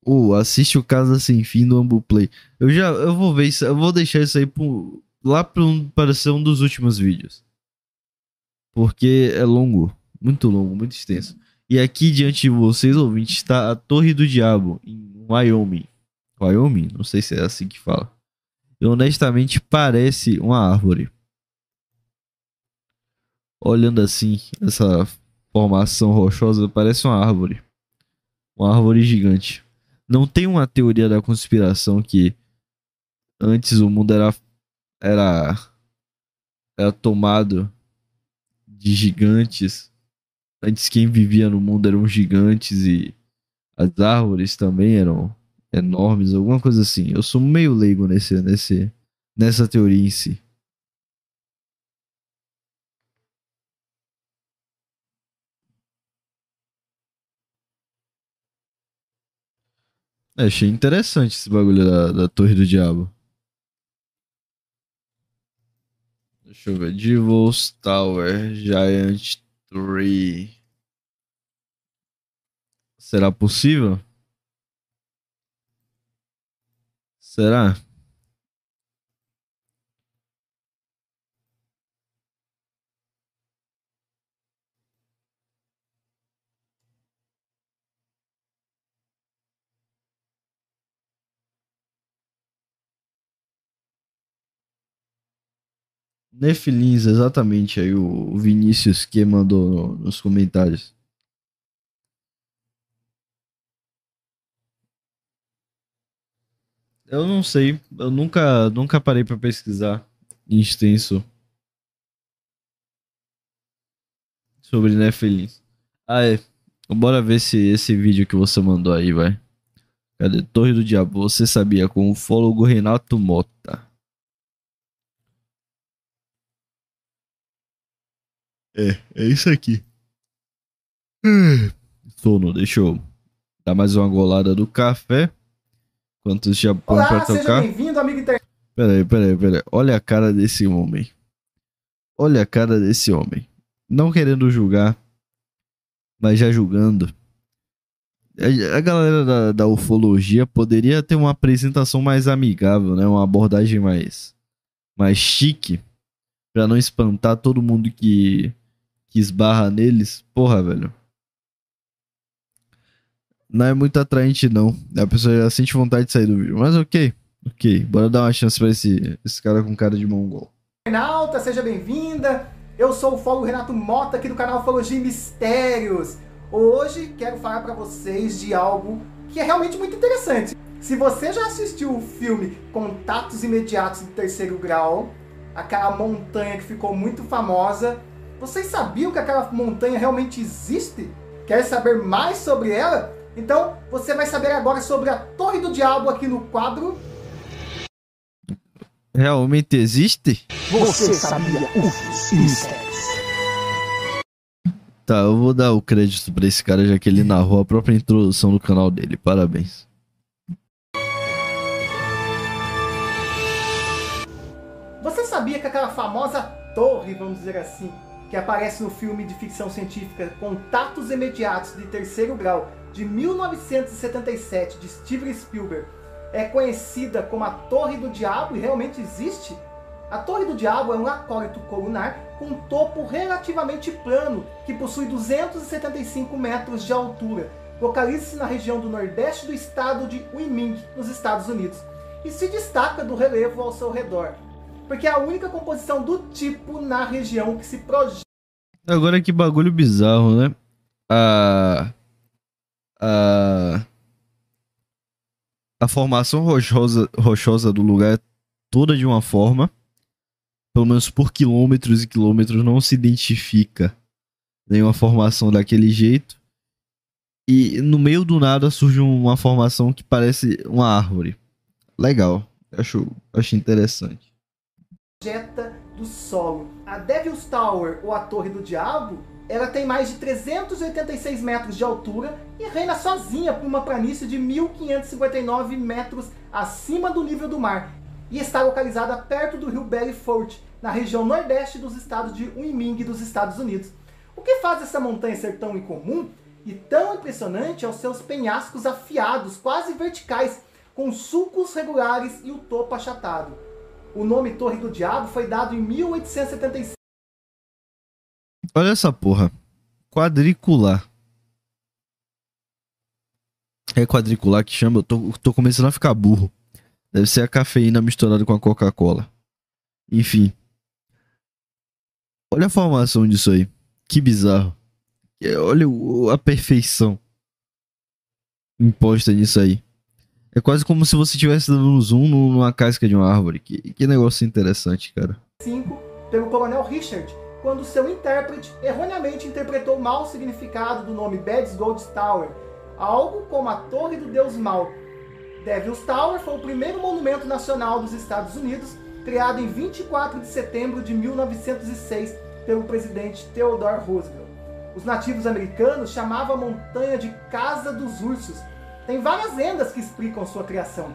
A: Oh, assiste o Casa Sem Fim do Ambuplay. Eu já, eu vou ver isso, eu vou deixar isso aí pro, lá um, para ser um dos últimos vídeos. Porque é longo, muito longo, muito extenso. E aqui diante de vocês, ouvintes, está a Torre do Diabo, em Wyoming. Wyoming? Não sei se é assim que fala. E honestamente parece uma árvore. Olhando assim, essa formação rochosa parece uma árvore. Uma árvore gigante. Não tem uma teoria da conspiração que antes o mundo era era era tomado de gigantes. Antes quem vivia no mundo eram gigantes e as árvores também eram enormes, alguma coisa assim. Eu sou meio leigo nesse, nesse, nessa teoria em si. É, achei interessante esse bagulho da, da Torre do Diabo. Deixa eu ver. Devil's Tower, Giant Tree. Será possível? Será? Nefilins, exatamente. Aí o Vinícius que mandou nos comentários. Eu não sei. Eu nunca, nunca parei para pesquisar em extenso sobre Nefilins. Ah, é. Bora ver se esse vídeo que você mandou aí, vai. Cadê? Torre do Diabo. Você sabia com o fólogo Renato Mota. É, é isso aqui. Sono, deixa eu dar mais uma golada do café. Enquanto já põe
C: Olá,
A: pra
C: seja
A: tocar.
C: bem-vindo, amigo internet.
A: Peraí, peraí, peraí. Olha a cara desse homem. Olha a cara desse homem. Não querendo julgar, mas já julgando. A a galera da, da ufologia poderia ter uma apresentação mais amigável, né? Uma abordagem mais, mais chique. Pra não espantar todo mundo que, que esbarra neles. Porra, velho. Não é muito atraente, não. A pessoa já sente vontade de sair do vídeo. Mas ok. Ok. Bora dar uma chance pra esse, esse cara com cara de mongol.
C: internauta, seja bem-vinda. Eu sou o Fólogo Renato Mota, aqui do canal Ufologia Mistérios. Hoje quero falar pra vocês de algo que é realmente muito interessante. Se você já assistiu o filme Contatos Imediatos do Terceiro Grau, aquela montanha que ficou muito famosa, vocês sabiam que aquela montanha realmente existe? Quer saber mais sobre ela? Então você vai saber agora sobre a Torre do Diabo aqui no quadro
A: Realmente existe?
D: Você sabia e mistérios?
A: Tá, eu vou dar o crédito pra esse cara, já que ele narrou a própria introdução do canal dele. Parabéns.
C: Você sabia que aquela famosa torre, vamos dizer assim, que aparece no filme de ficção científica Contatos Imediatos de Terceiro Grau, de 1977, de Steven Spielberg, é conhecida como a Torre do Diabo e realmente existe? A Torre do Diabo é um acólito colunar com topo relativamente plano, que possui 275 metros de altura, Localiza-se na região do nordeste do estado de Wyoming, nos Estados Unidos, e se destaca do relevo ao seu redor, porque é a única composição do tipo na região que se projeta.
A: Agora que bagulho bizarro, né? A. A. Formação rochosa, rochosa do lugar é toda de uma forma. Pelo menos por quilômetros e quilômetros não se identifica nenhuma formação daquele jeito. E no meio do nada surge uma formação que parece uma árvore. Legal. Acho, acho interessante.
C: Projeta do solo. A Devil's Tower, ou a Torre do Diabo, ela tem mais de 386 metros de altura e reina sozinha por uma planície de 1559 metros acima do nível do mar e está localizada perto do rio Belfort, na região nordeste dos estados de Wyoming dos Estados Unidos. O que faz essa montanha ser tão incomum e tão impressionante é os seus penhascos afiados, quase verticais, com sulcos regulares e o topo achatado. O nome Torre do Diabo foi dado em 1875.
A: Olha essa porra. Quadricular. É quadricular que chama? Eu tô, tô começando a ficar burro. Deve ser a cafeína misturada com a Coca-Cola. Enfim. Olha a formação disso aí. Que bizarro. Olha a perfeição imposta nisso aí. É quase como se você estivesse dando um zoom numa casca de uma árvore. Que, que negócio interessante, cara.
C: 5 pelo coronel Richard, quando seu intérprete erroneamente interpretou mal o significado do nome Bad's Gold Tower, algo como a Torre do Deus Mal. Devil's Tower foi o primeiro monumento nacional dos Estados Unidos, criado em 24 de setembro de 1906 pelo presidente Theodore Roosevelt. Os nativos americanos chamavam a montanha de Casa dos Ursos. Tem várias lendas que explicam sua criação.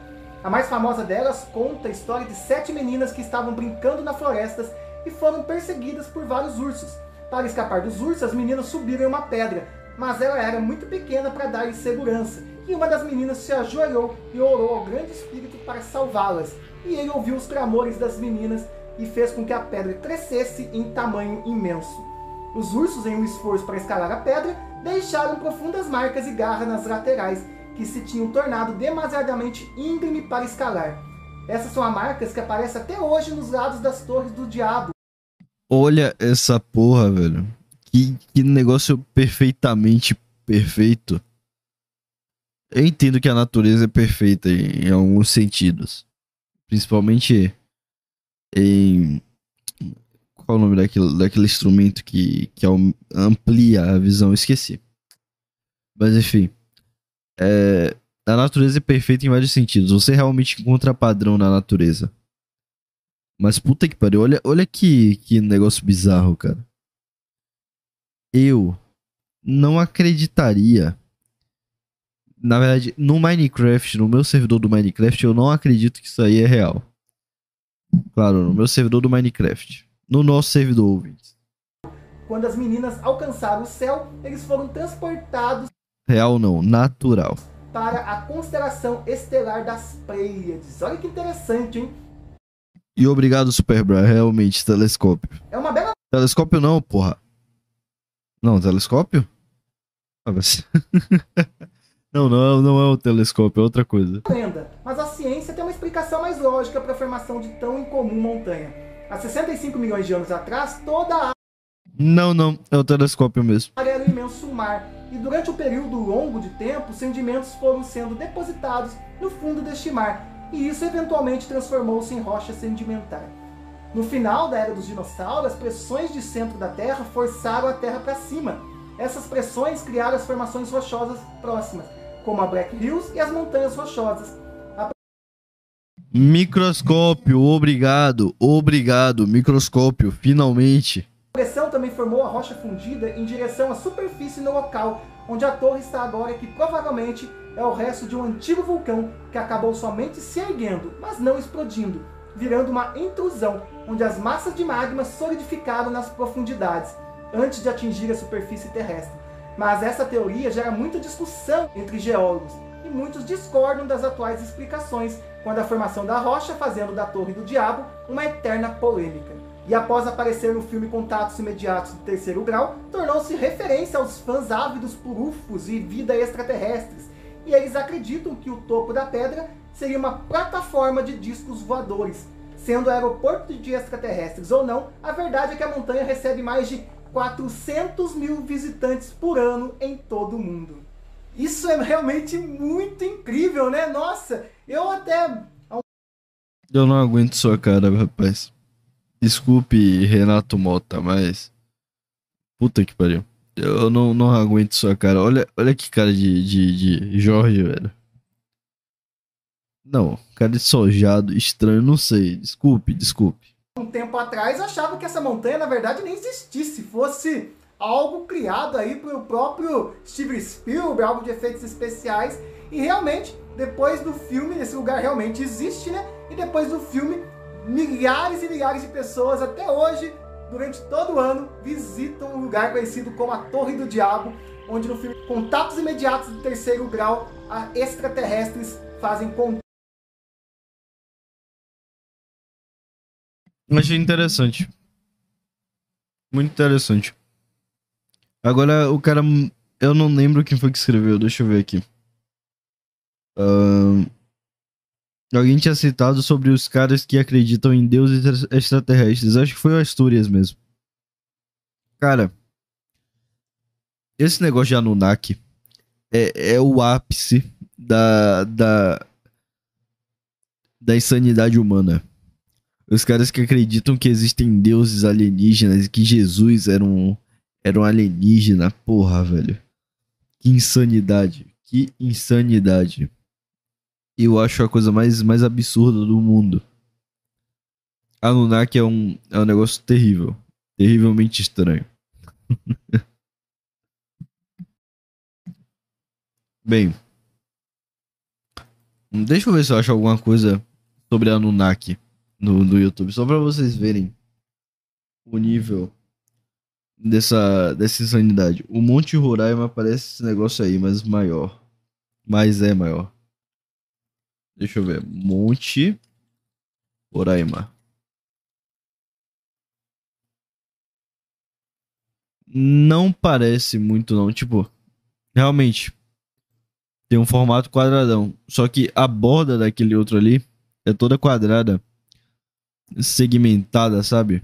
C: A mais famosa delas conta a história de sete meninas que estavam brincando na floresta e foram perseguidas por vários ursos. Para escapar dos ursos, as meninas subiram em uma pedra, mas ela era muito pequena para dar segurança. E uma das meninas se ajoelhou e orou ao grande espírito para salvá-las. E ele ouviu os clamores das meninas e fez com que a pedra crescesse em tamanho imenso. Os ursos, em um esforço para escalar a pedra, deixaram profundas marcas e garras nas laterais, que se tinham tornado demasiadamente íngreme para escalar. Essas são as marcas que aparecem até hoje nos lados das torres do diabo.
A: Olha essa porra, velho. Que, que negócio perfeitamente perfeito. Eu entendo que a natureza é perfeita em, em alguns sentidos. Principalmente em. Qual o nome daquele, daquele instrumento que, que amplia a visão? Esqueci. Mas enfim. É, a natureza é perfeita em vários sentidos. Você realmente encontra padrão na natureza. Mas puta que pariu, olha, olha que, que negócio bizarro, cara. Eu não acreditaria. Na verdade, no Minecraft, no meu servidor do Minecraft, eu não acredito que isso aí é real. Claro, no meu servidor do Minecraft. No nosso servidor, ouvintes.
C: Quando as meninas alcançaram o céu, eles foram transportados.
A: Real não, natural.
C: Para a constelação estelar das Pleiades. Olha que interessante, hein?
A: E obrigado, Superbra, realmente, telescópio.
C: É uma bela.
A: Telescópio não, porra. Não, telescópio? Ah, mas... não, não, não é o telescópio, é outra coisa.
C: Lenda, mas a ciência tem uma explicação mais lógica para a formação de tão incomum montanha. Há 65 milhões de anos atrás, toda a
A: Não, não, é o telescópio mesmo.
C: área era um imenso mar, e durante um período longo de tempo, sedimentos foram sendo depositados no fundo deste mar, e isso eventualmente transformou-se em rocha sedimentar. No final da era dos dinossauros, as pressões de centro da Terra forçaram a Terra para cima. Essas pressões criaram as formações rochosas próximas, como a Black Hills e as Montanhas Rochosas.
A: Microscópio, obrigado, obrigado, microscópio, finalmente.
C: Pressão também formou a rocha fundida em direção à superfície no local onde a torre está agora, que provavelmente é o resto de um antigo vulcão que acabou somente se erguendo, mas não explodindo, virando uma intrusão, onde as massas de magma solidificaram nas profundidades, antes de atingir a superfície terrestre. Mas essa teoria gera muita discussão entre geólogos, e muitos discordam das atuais explicações, quando a formação da rocha fazendo da Torre do Diabo uma eterna polêmica. E após aparecer no filme Contatos Imediatos do Terceiro Grau, tornou-se referência aos fãs ávidos por UFOs e vida extraterrestres, e eles acreditam que o topo da pedra seria uma plataforma de discos voadores. Sendo aeroporto de extraterrestres ou não, a verdade é que a montanha recebe mais de 400 mil visitantes por ano em todo o mundo. Isso é realmente muito incrível, né? Nossa, eu até.
A: Eu não aguento sua cara, rapaz. Desculpe, Renato Mota, mas. Puta que pariu. Eu não, não aguento sua cara. Olha, olha que cara de, de, de Jorge, velho. Não, cara de sojado, estranho, não sei. Desculpe, desculpe.
C: Um tempo atrás achava que essa montanha na verdade nem existisse, fosse algo criado aí pelo próprio Steven Spielberg, algo de efeitos especiais. E realmente, depois do filme, esse lugar realmente existe, né? E depois do filme, milhares e milhares de pessoas até hoje, durante todo o ano, visitam um lugar conhecido como a Torre do Diabo, onde no filme Contatos Imediatos do Terceiro Grau, extraterrestres fazem contato.
A: Achei interessante. Muito interessante. Agora, o cara. Eu não lembro quem foi que escreveu, deixa eu ver aqui. Ahn, alguém tinha citado sobre os caras que acreditam em deuses extraterrestres. Acho que foi o Astúrias mesmo. Cara, esse negócio de Anunnaki é, é o ápice da, da, da insanidade humana. Os caras que acreditam que existem deuses alienígenas e que Jesus era um, era um alienígena. Porra, velho. Que insanidade. Que insanidade. Eu acho a coisa mais, mais absurda do mundo. Anunnaki é um, é um negócio terrível. Terrivelmente estranho. Bem. Deixa eu ver se eu acho alguma coisa sobre Anunnaki no, no YouTube. Só pra vocês verem o nível dessa, dessa insanidade. O Monte Roraima parece esse negócio aí, mas maior. Mas é maior. Deixa eu ver. Monte Roraima. Não parece muito, não. Tipo, realmente. Tem um formato quadradão. Só que a borda daquele outro ali é toda quadrada. Segmentada, sabe?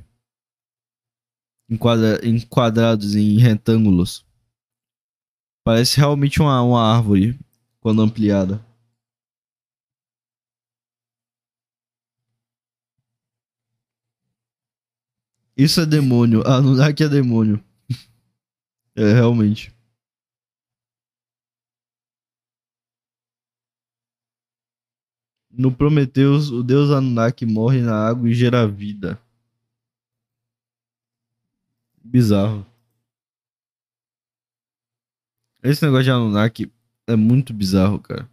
A: Enquadra, enquadrados em retângulos. Parece realmente uma, uma árvore quando ampliada. Isso é demônio. Ah, dá que é demônio. É, realmente. No Prometeus, o deus Anunnaki morre na água e gera vida. Bizarro. Esse negócio de Anunnaki é muito bizarro, cara.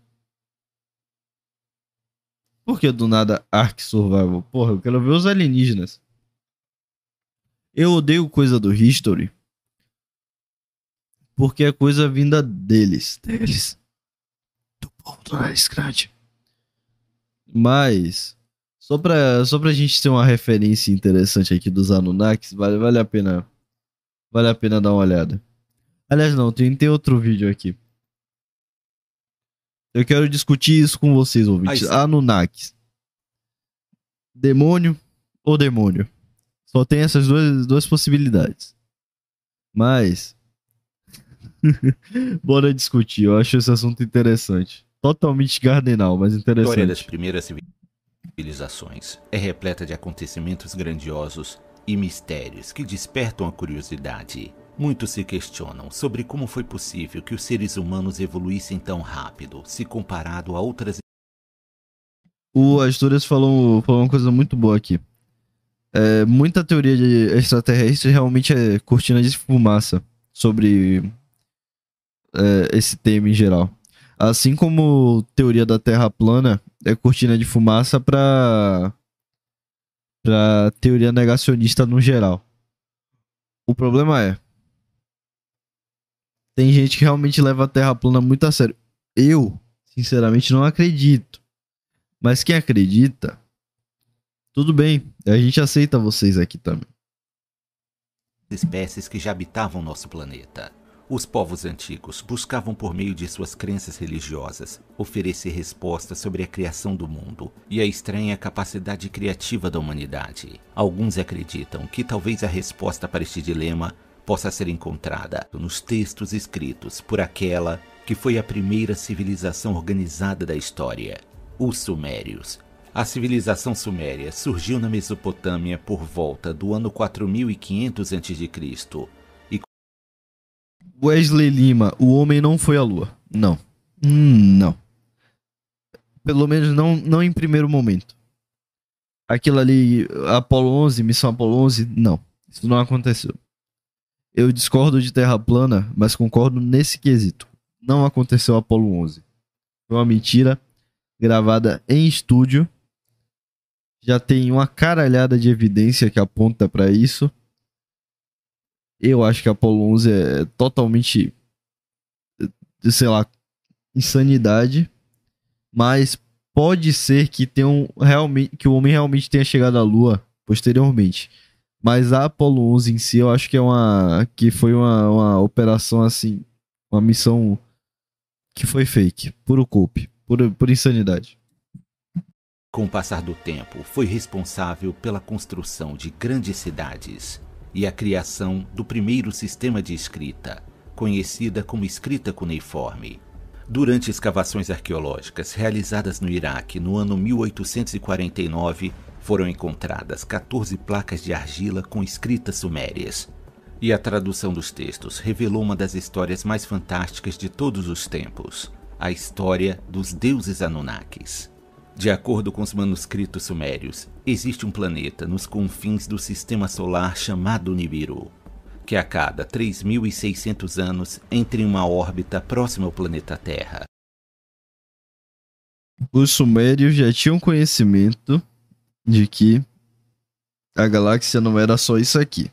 A: Por que do nada Ark Survival? Porra, eu quero ver os alienígenas. Eu odeio coisa do History. Porque é coisa vinda deles. Deles. Do povo do nariz grande. Mas. Só pra, só pra gente ter uma referência interessante aqui dos Anunnakis, vale, vale a pena. Vale a pena dar uma olhada. Aliás, não, tem, tem outro vídeo aqui. Eu quero discutir isso com vocês, ouvintes. Anunnakis. Demônio ou demônio? Só tem essas duas, duas possibilidades. Mas. Bora discutir. Eu acho esse assunto interessante. Totalmente cardenal, mas
E: A história das
A: interessante.
E: primeiras civilizações é repleta de acontecimentos grandiosos e mistérios que despertam a curiosidade. Muitos se questionam sobre como foi possível que os seres humanos evoluíssem tão rápido, se comparado a outras
A: O Asturias falou, falou uma coisa muito boa aqui. É, muita teoria de extraterrestre realmente é cortina de fumaça sobre é, esse tema em geral. Assim como teoria da Terra plana é cortina de fumaça para para teoria negacionista no geral. O problema é tem gente que realmente leva a Terra plana muito a sério. Eu, sinceramente, não acredito. Mas quem acredita, Tudo bem, a gente aceita vocês aqui também.
E: Espécies que já habitavam nosso planeta. Os povos antigos buscavam, por meio de suas crenças religiosas, oferecer respostas sobre a criação do mundo e a estranha capacidade criativa da humanidade. Alguns acreditam que talvez a resposta para este dilema possa ser encontrada nos textos escritos por aquela que foi a primeira civilização organizada da história, os Sumérios. A civilização suméria surgiu na Mesopotâmia por volta do ano 4500 a.C
A: Wesley Lima, o homem não foi à lua. Não. Hum, não. Pelo menos não, não em primeiro momento. Aquilo ali, Apolo 11, missão Apolo 11, não. Isso não aconteceu. Eu discordo de Terra plana, mas concordo nesse quesito. Não aconteceu Apolo 11. Foi uma mentira gravada em estúdio. Já tem uma caralhada de evidência que aponta para isso. Eu acho que Apolo 11 é totalmente, sei lá, insanidade. Mas pode ser que tenha um, realmente que o homem realmente tenha chegado à Lua posteriormente. Mas a Apolo 11 em si, eu acho que é uma que foi uma, uma operação assim, uma missão que foi fake, puro culpe, por, por insanidade.
E: Com o passar do tempo, foi responsável pela construção de grandes cidades e a criação do primeiro sistema de escrita, conhecida como escrita cuneiforme. Durante escavações arqueológicas realizadas no Iraque no ano 1849, foram encontradas 14 placas de argila com escritas sumérias. E a tradução dos textos revelou uma das histórias mais fantásticas de todos os tempos: a história dos deuses Anunnakis. De acordo com os manuscritos sumérios, existe um planeta nos confins do sistema solar chamado Nibiru, que a cada 3.600 anos entra em uma órbita próxima ao planeta Terra.
A: Os sumérios já tinham conhecimento de que a galáxia não era só isso aqui.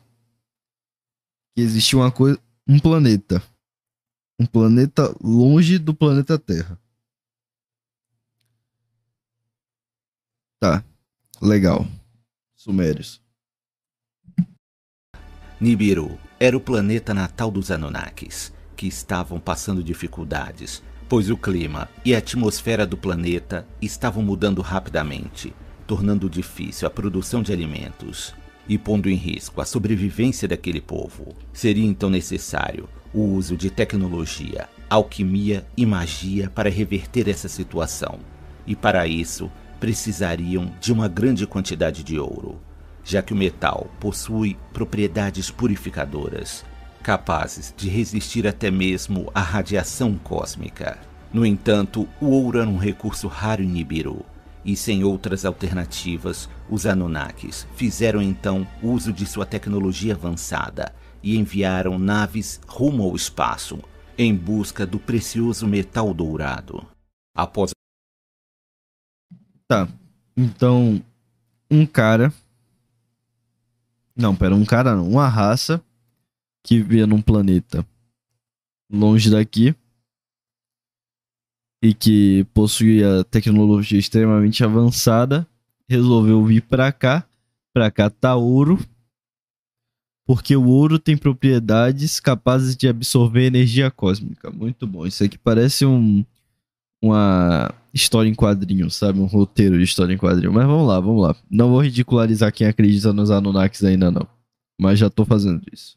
A: Que existia uma coisa, um planeta, um planeta longe do planeta Terra. Tá. Legal. Sumérios.
E: Nibiru era o planeta natal dos Anunnakis, que estavam passando dificuldades, pois o clima e a atmosfera do planeta estavam mudando rapidamente, tornando difícil a produção de alimentos e pondo em risco a sobrevivência daquele povo. Seria então necessário o uso de tecnologia, alquimia e magia para reverter essa situação. E para isso, precisariam de uma grande quantidade de ouro, já que o metal possui propriedades purificadoras, capazes de resistir até mesmo à radiação cósmica. No entanto, o ouro era um recurso raro em Nibiru, e sem outras alternativas, os Anunnakis fizeram então uso de sua tecnologia avançada e enviaram naves rumo ao espaço em busca do precioso metal dourado. Após
A: Tá. Então, um cara. Não, pera, um cara não. Uma raça que vivia num planeta longe daqui e que possuía tecnologia extremamente avançada, resolveu vir para cá, para catar ouro, porque o ouro tem propriedades capazes de absorver energia cósmica. Muito bom. Isso aqui parece um uma história em quadrinho, sabe? Um roteiro de história em quadrinho. Mas vamos lá, vamos lá. Não vou ridicularizar quem acredita nos Anunnakis ainda não. Mas já tô fazendo isso.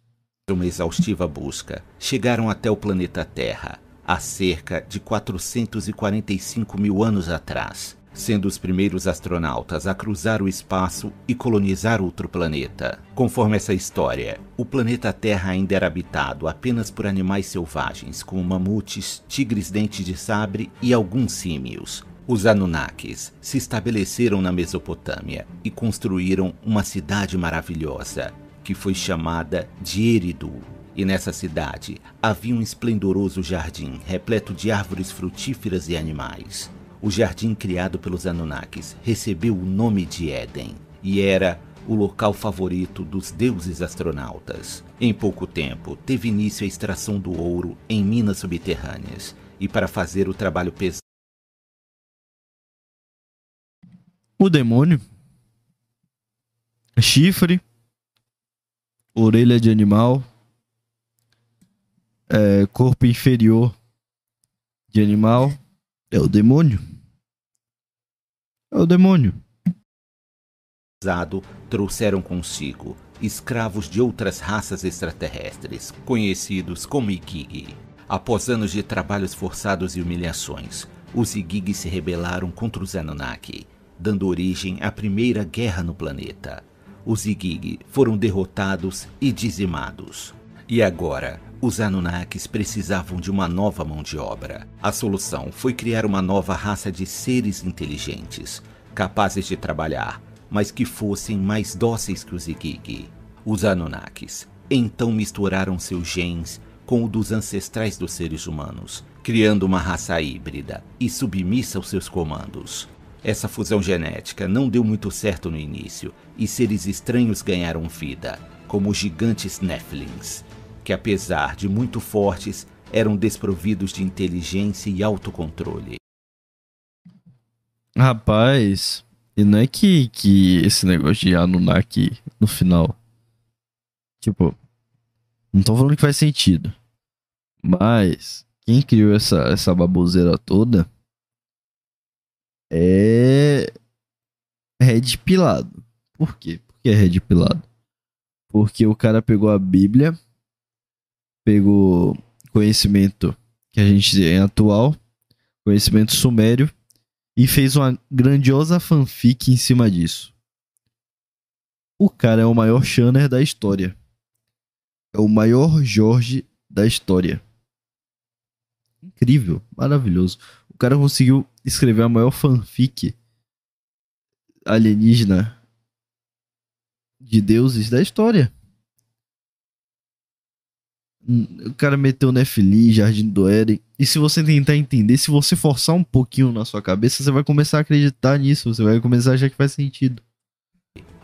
E: Uma exaustiva busca, chegaram até o planeta Terra, há cerca de 445 mil anos atrás, sendo os primeiros astronautas a cruzar o espaço e colonizar outro planeta. Conforme essa história, o planeta Terra ainda era habitado apenas por animais selvagens, como mamutes, tigres dentes de sabre e alguns símios. Os Anunnakis se estabeleceram na Mesopotâmia e construíram uma cidade maravilhosa, que foi chamada de Eridu. E nessa cidade havia um esplendoroso jardim repleto de árvores frutíferas e animais o jardim criado pelos Anunnakis recebeu o nome de Éden e era o local favorito dos deuses astronautas. Em pouco tempo, teve início a extração do ouro em minas subterrâneas e para fazer o trabalho pesado.
A: O demônio? chifre, orelha de animal, é, corpo inferior de animal. É o demônio. É o demônio.
E: Trouxeram consigo escravos de outras raças extraterrestres, conhecidos como Ikigi. Após anos de trabalhos forçados e humilhações, os Igigi se rebelaram contra os Anunnaki, dando origem à primeira guerra no planeta. Os Igigi foram derrotados e dizimados. E agora, os Anunnakis precisavam de uma nova mão de obra. A solução foi criar uma nova raça de seres inteligentes, capazes de trabalhar, mas que fossem mais dóceis que os Igigi. Os Anunnakis então misturaram seus genes com o dos ancestrais dos seres humanos, criando uma raça híbrida e submissa aos seus comandos. Essa fusão genética não deu muito certo no início e seres estranhos ganharam vida, como os gigantes Nephilims, que apesar de muito fortes, eram desprovidos de inteligência e autocontrole.
A: Rapaz, e não é que, que esse negócio de Anunnaki no final. Tipo, não tô falando que faz sentido. Mas quem criou essa, essa baboseira toda é Red Pilado. Por quê? Por que Red Pilado? Porque o cara pegou a Bíblia, pegou conhecimento que a gente tem atual, conhecimento sumério, e fez uma grandiosa fanfic em cima disso. O cara é o maior Shanner da história. É o maior Jorge da história. Incrível, maravilhoso. O cara conseguiu escrever a maior fanfic alienígena de deuses da história. O cara meteu Nefili, Jardim do Éden. E se você tentar entender, se você forçar um pouquinho na sua cabeça, você vai começar a acreditar nisso. Você vai começar a achar que faz sentido.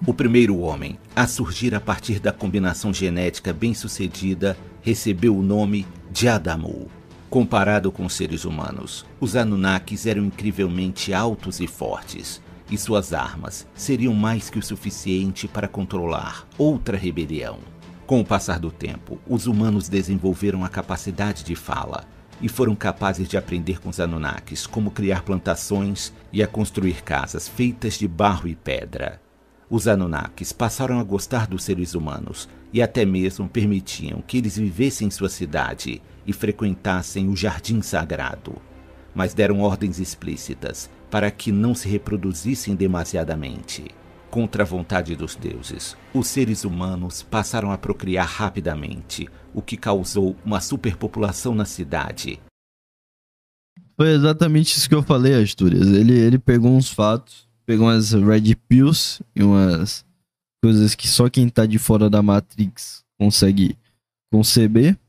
E: O primeiro homem a surgir a partir da combinação genética bem-sucedida recebeu o nome de Adamu. Comparado com os seres humanos, os Anunnakis eram incrivelmente altos e fortes, e suas armas seriam mais que o suficiente para controlar outra rebelião. Com o passar do tempo, os humanos desenvolveram a capacidade de fala e foram capazes de aprender com os Anunnakis como criar plantações e a construir casas feitas de barro e pedra. Os Anunnakis passaram a gostar dos seres humanos e até mesmo permitiam que eles vivessem em sua cidade e frequentassem o jardim sagrado, mas deram ordens explícitas para que não se reproduzissem demasiadamente. Contra a vontade dos deuses, os seres humanos passaram a procriar rapidamente, o que causou uma superpopulação na cidade.
A: Foi exatamente isso que eu falei, Astúrias. Ele, ele pegou uns fatos pegou umas red pills e umas coisas que só quem tá de fora da Matrix consegue conceber.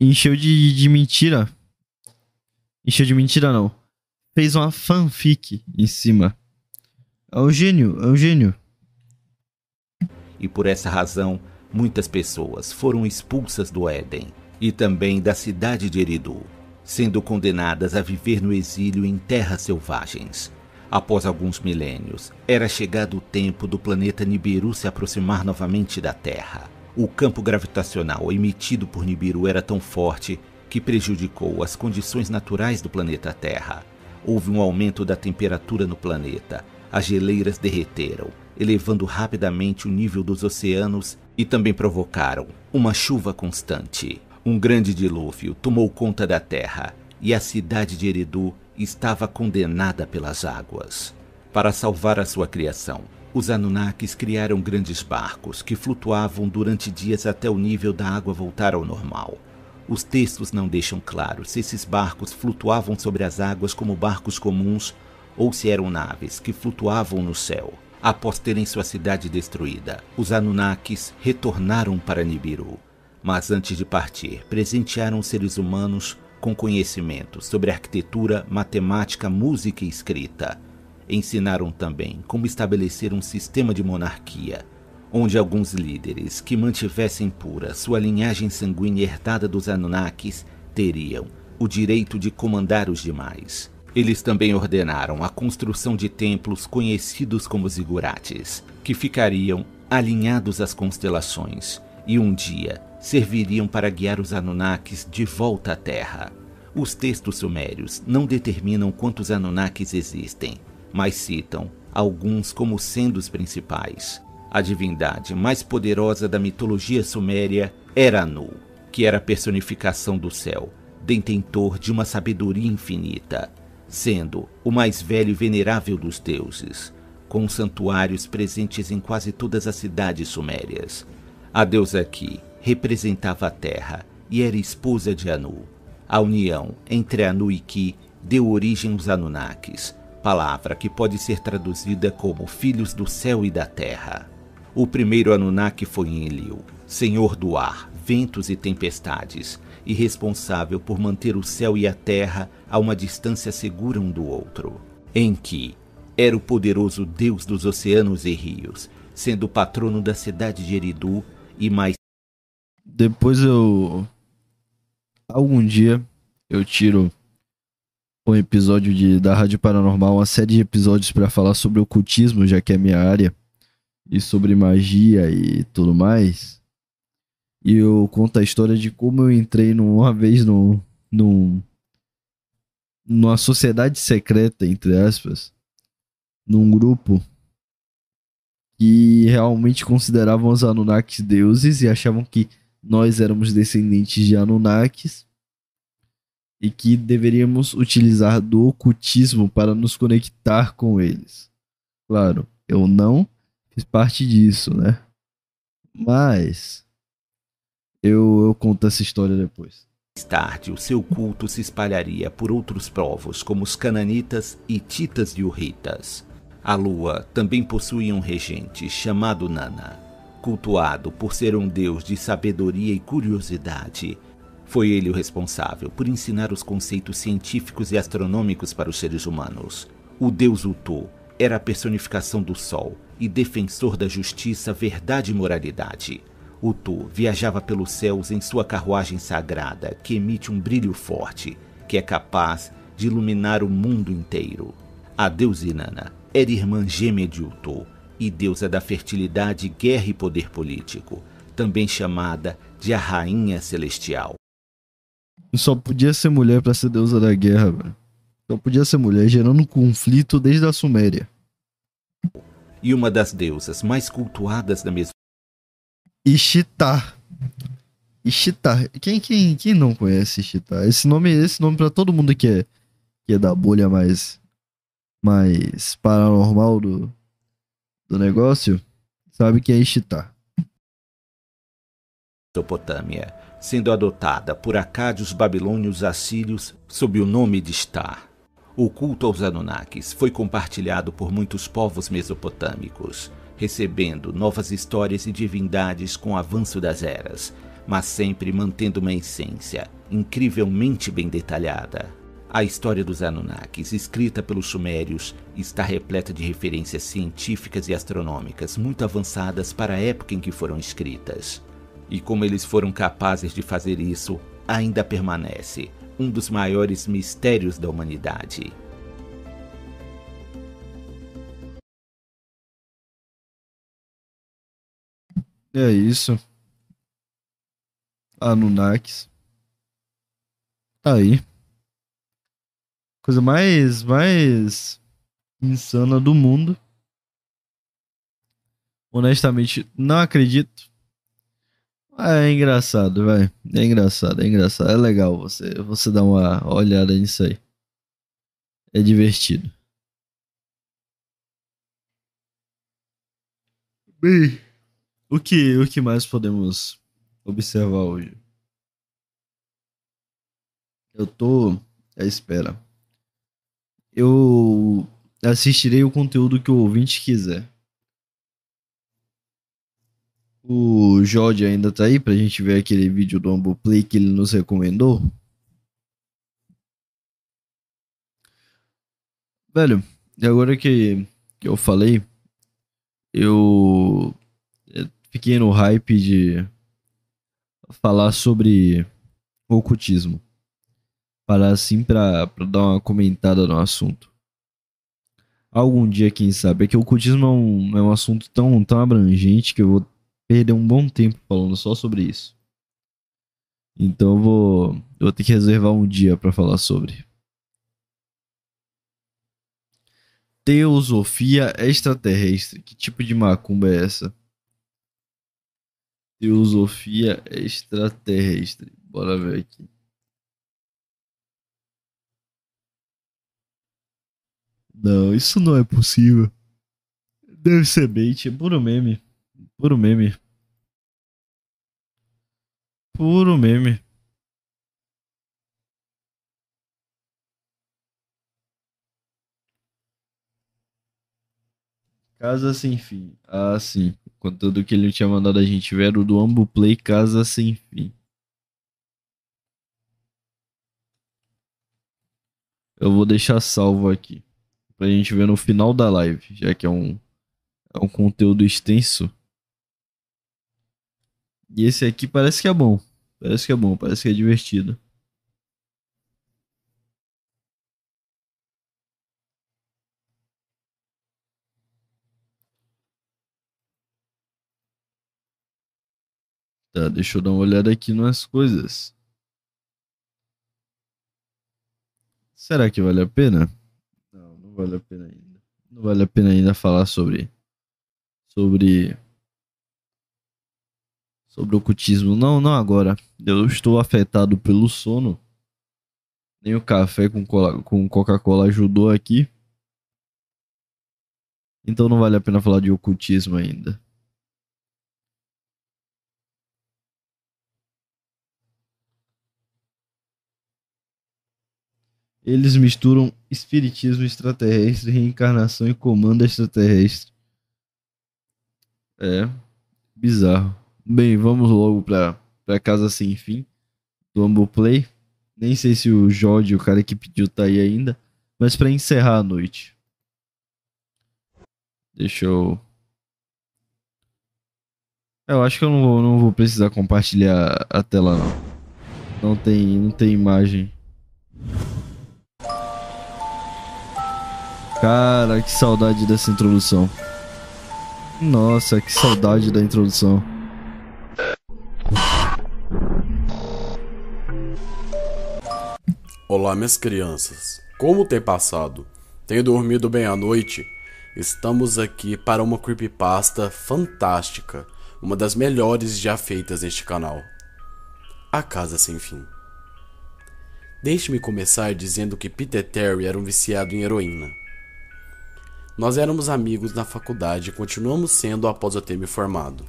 A: Encheu de, de mentira. Encheu de mentira, não. Fez uma fanfic em cima. É um gênio, é um gênio.
E: E por essa razão, muitas pessoas foram expulsas do Éden e também da cidade de Eridu, sendo condenadas a viver no exílio em terras selvagens. Após alguns milênios, era chegado o tempo do planeta Nibiru se aproximar novamente da Terra. O campo gravitacional emitido por Nibiru era tão forte que prejudicou as condições naturais do planeta Terra. Houve um aumento da temperatura no planeta, as geleiras derreteram, elevando rapidamente o nível dos oceanos e também provocaram uma chuva constante. Um grande dilúvio tomou conta da Terra e a cidade de Eridu estava condenada pelas águas. Para salvar a sua criação, os Anunnakis criaram grandes barcos que flutuavam durante dias até o nível da água voltar ao normal. Os textos não deixam claro se esses barcos flutuavam sobre as águas como barcos comuns ou se eram naves que flutuavam no céu. Após terem sua cidade destruída, os Anunnakis retornaram para Nibiru. Mas antes de partir, presentearam seres humanos com conhecimento sobre arquitetura, matemática, música e escrita. Ensinaram também como estabelecer um sistema de monarquia, onde alguns líderes que mantivessem pura sua linhagem sanguínea herdada dos Anunnakis teriam o direito de comandar os demais. Eles também ordenaram a construção de templos conhecidos como zigurates, que ficariam alinhados às constelações, e um dia serviriam para guiar os Anunnakis de volta à Terra. Os textos sumérios não determinam quantos Anunnakis existem, mas citam alguns como sendo os principais. A divindade mais poderosa da mitologia suméria era Anu, que era a personificação do céu, detentor de uma sabedoria infinita, sendo o mais velho e venerável dos deuses, com santuários presentes em quase todas as cidades sumérias. A deusa aqui representava a terra e era esposa de Anu. A união entre Anu e Ki deu origem aos Anunnakis, palavra que pode ser traduzida como filhos do céu e da terra. O primeiro Anunnaki foi Enlil, senhor do ar, ventos e tempestades, e responsável por manter o céu e a terra a uma distância segura um do outro. Enki era o poderoso deus dos oceanos e rios, sendo patrono da cidade de Eridu e mais
A: depois eu. Algum dia eu tiro um episódio de, da Rádio Paranormal, uma série de episódios para falar sobre ocultismo, já que é minha área, e sobre magia e tudo mais. E eu conto a história de como eu entrei uma vez num, num, numa sociedade secreta, entre aspas, num grupo que realmente consideravam os Anunnakis deuses e achavam que nós éramos descendentes de Anunnakis e que deveríamos utilizar do ocultismo para nos conectar com eles. Claro, eu não fiz parte disso, né? Mas eu, eu conto essa história depois.
E: Mais tarde, o seu culto se espalharia por outros povos, como os cananitas, hititas e urritas. A lua também possuía um regente chamado Nana cultuado por ser um deus de sabedoria e curiosidade. Foi ele o responsável por ensinar os conceitos científicos e astronômicos para os seres humanos. O deus Utu era a personificação do sol e defensor da justiça, verdade e moralidade. Utu viajava pelos céus em sua carruagem sagrada, que emite um brilho forte, que é capaz de iluminar o mundo inteiro. A deusa Inanna era irmã gêmea de Utu e deusa da fertilidade, guerra e poder político, também chamada de a Rainha Celestial.
A: Só podia ser mulher para ser deusa da guerra, velho. Só podia ser mulher, gerando conflito desde a Suméria.
E: E uma das deusas mais cultuadas da mesma.
A: Ishtar. Ishtar. Quem, quem, quem não conhece Ishtar? Esse nome, esse nome para todo mundo que é, que é da bolha mais, mais paranormal do, do negócio, sabe que é Ishtar.
E: Mesopotâmia, sendo adotada por acádios babilônios assírios sob o nome de Star. O culto aos Anunnakis foi compartilhado por muitos povos mesopotâmicos, recebendo novas histórias e divindades com o avanço das eras, mas sempre mantendo uma essência incrivelmente bem detalhada. A história dos Anunnakis, escrita pelos Sumérios, está repleta de referências científicas e astronômicas muito avançadas para a época em que foram escritas. E como eles foram capazes de fazer isso, ainda permanece um dos maiores mistérios da humanidade.
A: É isso. Anunnakis. Tá aí coisa mais, mais insana do mundo. Honestamente, não acredito. É engraçado, vai. É engraçado, é engraçado. É legal você, você dar uma olhada nisso aí. É divertido. Bem, o que, o que mais podemos observar hoje? Eu tô à espera eu assistirei o conteúdo que o ouvinte quiser. O Jorge ainda tá aí pra gente ver aquele vídeo do Humble Play que ele nos recomendou. Velho, e agora que, que eu falei, eu fiquei no hype de falar sobre ocultismo parar assim pra, pra dar uma comentada no assunto. algum dia, quem sabe. É que o ocultismo é um, é um assunto tão, tão abrangente que eu vou perder um bom tempo falando só sobre isso. Então eu vou, eu vou ter que reservar um dia para falar sobre. Teosofia extraterrestre. Que tipo de macumba é essa? Teosofia extraterrestre. Bora ver aqui. Não, isso não é possível. Deve ser bait, é puro meme. Puro meme. Puro meme. Casa Sem Fim. Ah, sim. O conteúdo que ele tinha mandado a gente ver o do Ambu Play Casa Sem Fim. Eu vou deixar salvo aqui. Pra gente ver no final da live. Já que é um, é um conteúdo extenso. E esse aqui parece que é bom. Parece que é bom, parece que é divertido. Tá, deixa eu dar uma olhada aqui nas coisas. Será que vale a pena? Não, não vale a pena ainda. Não vale a pena ainda falar sobre sobre sobre ocultismo. Não, não agora. Eu estou afetado pelo sono. Nem o café com, com Coca-Cola ajudou aqui. Então não vale a pena falar de ocultismo ainda. Eles misturam espiritismo extraterrestre, reencarnação e comando extraterrestre. É bizarro. Bem, vamos logo pra, pra Casa Sem Fim do Humble Play. Nem sei se o Jorge, o cara que pediu, tá aí ainda. Mas para encerrar a noite. Deixa eu. Eu acho que eu não vou, não vou precisar compartilhar a tela não. Não tem, não tem imagem. Cara, que saudade dessa introdução. Nossa, que saudade da introdução.
F: Olá, minhas crianças. Como tem passado? Tenho dormido bem à noite? Estamos aqui para uma creepypasta fantástica, uma das melhores já feitas neste canal. A Casa Sem Fim. Deixe-me começar dizendo que Peter Terry era um viciado em heroína. Nós éramos amigos na faculdade e continuamos sendo após eu ter me formado.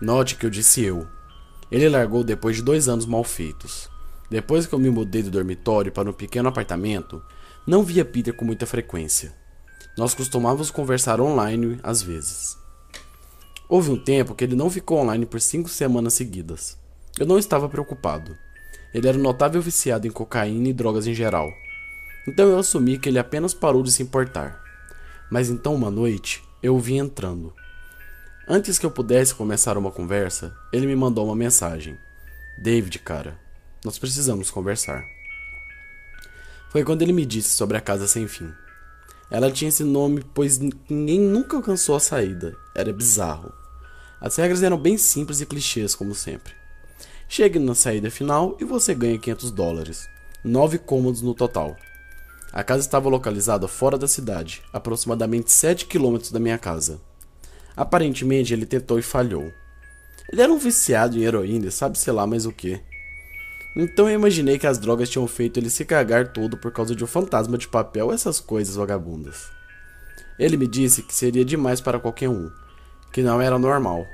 F: Note que eu disse eu. Ele largou depois de dois anos mal feitos. Depois que eu me mudei do dormitório para um pequeno apartamento, não via Peter com muita frequência. Nós costumávamos conversar online às vezes. Houve um tempo que ele não ficou online por cinco semanas seguidas. Eu não estava preocupado. Ele era um notável viciado em cocaína e drogas em geral. Então eu assumi que ele apenas parou de se importar. Mas então uma noite eu o vi entrando. Antes que eu pudesse começar uma conversa, ele me mandou uma mensagem. David, cara, nós precisamos conversar. Foi quando ele me disse sobre a casa sem fim. Ela tinha esse nome pois ninguém nunca alcançou a saída. Era bizarro. As regras eram bem simples e clichês, como sempre. Chegue na saída final e você ganha 500 dólares. Nove cômodos no total. A casa estava localizada fora da cidade, aproximadamente 7 quilômetros da minha casa. Aparentemente ele tentou e falhou. Ele era um viciado em heroína, sabe-se lá mais o que. Então eu imaginei que as drogas tinham feito ele se cagar todo por causa de um fantasma de papel, essas coisas vagabundas. Ele me disse que seria demais para qualquer um, que não era normal.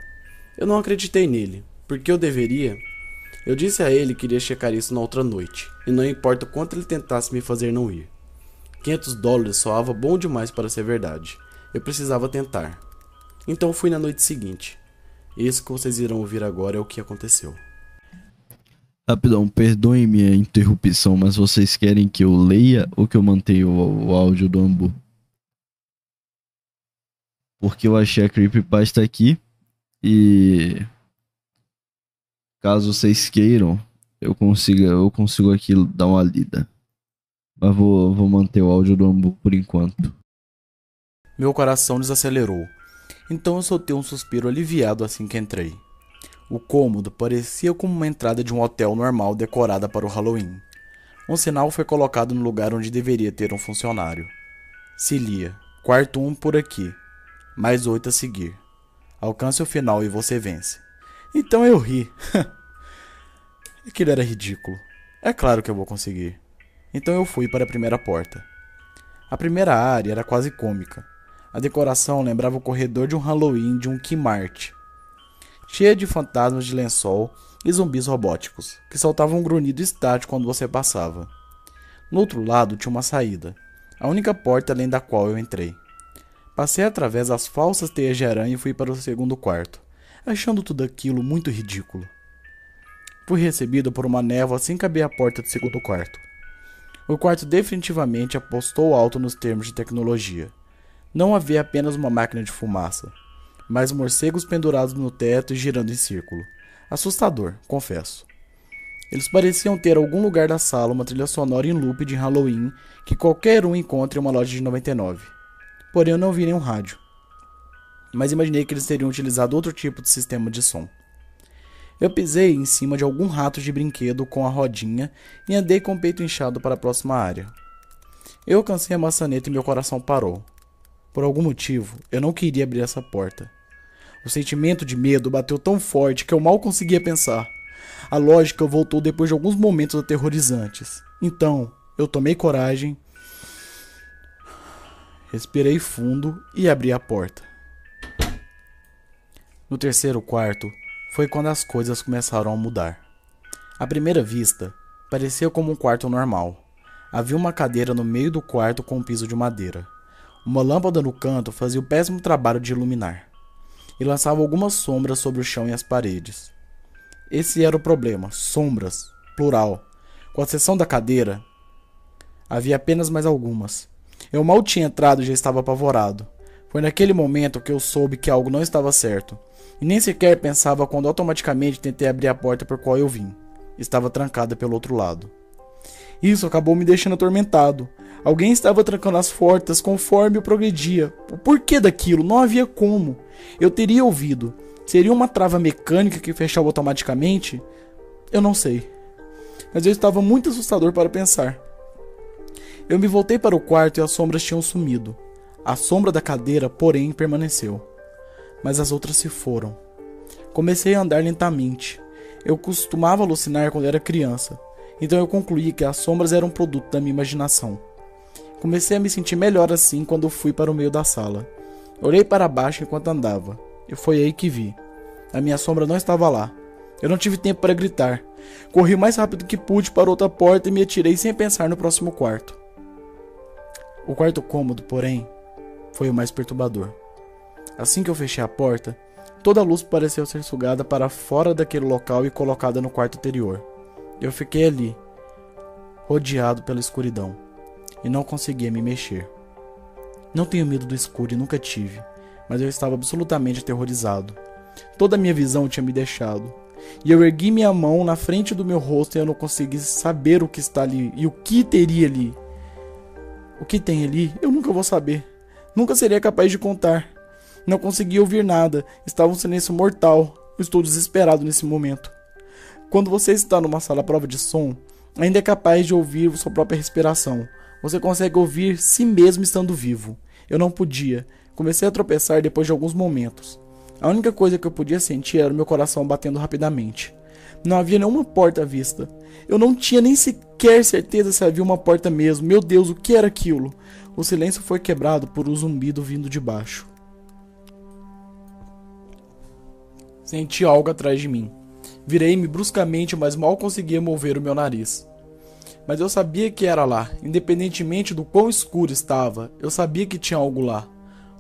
F: Eu não acreditei nele, porque eu deveria. Eu disse a ele que iria checar isso na outra noite, e não importa o quanto ele tentasse me fazer não ir. 500 dólares soava bom demais para ser verdade. Eu precisava tentar. Então fui na noite seguinte. Isso que vocês irão ouvir agora é o que aconteceu.
A: Rapidão, perdoem minha interrupção, mas vocês querem que eu leia ou que eu mantenha o, o áudio do Ambu? Porque eu achei a Creepypasta aqui e caso vocês queiram, eu consiga, eu consigo aqui dar uma lida. Mas vou, vou manter o áudio do Ambu por enquanto.
G: Meu coração desacelerou. Então eu soltei um suspiro aliviado assim que entrei. O cômodo parecia como uma entrada de um hotel normal decorada para o Halloween. Um sinal foi colocado no lugar onde deveria ter um funcionário. Cilia, quarto 1 um por aqui. Mais oito a seguir. Alcance o final e você vence. Então eu ri. Aquilo era ridículo. É claro que eu vou conseguir. Então eu fui para a primeira porta. A primeira área era quase cômica. A decoração lembrava o corredor de um Halloween de um Kmart cheia de fantasmas de lençol e zumbis robóticos, que soltavam um grunhido estático quando você passava. No outro lado tinha uma saída, a única porta além da qual eu entrei. Passei através das falsas teias de aranha e fui para o segundo quarto, achando tudo aquilo muito ridículo. Fui recebido por uma névoa assim que abri a porta do segundo quarto. O quarto definitivamente apostou alto nos termos de tecnologia. Não havia apenas uma máquina de fumaça, mais morcegos pendurados no teto e girando em círculo. Assustador, confesso. Eles pareciam ter algum lugar da sala uma trilha sonora em loop de Halloween que qualquer um encontre em uma loja de 99. Porém, eu não vi nenhum rádio. Mas imaginei que eles teriam utilizado outro tipo de sistema de som. Eu pisei em cima de algum rato de brinquedo com a rodinha e andei com o peito inchado para a próxima área. Eu alcancei a maçaneta e meu coração parou. Por algum motivo, eu não queria abrir essa porta. O sentimento de medo bateu tão forte que eu mal conseguia pensar. A lógica voltou depois de alguns momentos aterrorizantes. Então, eu tomei coragem, respirei fundo e abri a porta. No terceiro quarto foi quando as coisas começaram a mudar. À primeira vista, parecia como um quarto normal. Havia uma cadeira no meio do quarto com um piso de madeira. Uma lâmpada no canto fazia o péssimo trabalho de iluminar e lançava algumas sombras sobre o chão e as paredes. Esse era o problema: sombras, plural. Com a exceção da cadeira, havia apenas mais algumas. Eu mal tinha entrado e já estava apavorado. Foi naquele momento que eu soube que algo não estava certo, e nem sequer pensava quando automaticamente tentei abrir a porta por qual eu vim. Estava trancada pelo outro lado. Isso acabou me deixando atormentado. Alguém estava trancando as portas conforme eu progredia. O porquê daquilo? Não havia como. Eu teria ouvido. Seria uma trava mecânica que fechava automaticamente? Eu não sei. Mas eu estava muito assustador para pensar. Eu me voltei para o quarto e as sombras tinham sumido. A sombra da cadeira, porém, permaneceu. Mas as outras se foram. Comecei a andar lentamente. Eu costumava alucinar quando era criança, então eu concluí que as sombras eram produto da minha imaginação. Comecei a me sentir melhor assim quando fui para o meio da sala. Olhei para baixo enquanto andava, e foi aí que vi. A minha sombra não estava lá. Eu não tive tempo para gritar. Corri o mais rápido que pude para outra porta e me atirei sem pensar no próximo quarto. O quarto cômodo, porém, foi o mais perturbador. Assim que eu fechei a porta, toda a luz pareceu ser sugada para fora daquele local e colocada no quarto anterior. Eu fiquei ali, rodeado pela escuridão, e não conseguia me mexer. Não tenho medo do escuro e nunca tive, mas eu estava absolutamente aterrorizado. Toda a minha visão tinha me deixado. E eu ergui minha mão na frente do meu rosto e eu não consegui saber o que está ali e o que teria ali. O que tem ali, eu nunca vou saber. Nunca seria capaz de contar. Não conseguia ouvir nada, estava um silêncio mortal. Estou desesperado nesse momento. Quando você está numa sala prova de som, ainda é capaz de ouvir sua própria respiração, você consegue ouvir si mesmo estando vivo. Eu não podia. Comecei a tropeçar depois de alguns momentos. A única coisa que eu podia sentir era o meu coração batendo rapidamente. Não havia nenhuma porta à vista. Eu não tinha nem sequer certeza se havia uma porta mesmo. Meu Deus, o que era aquilo? O silêncio foi quebrado por um zumbido vindo de baixo. Senti algo atrás de mim. Virei-me bruscamente, mas mal conseguia mover o meu nariz mas eu sabia que era lá, independentemente do quão escuro estava, eu sabia que tinha algo lá.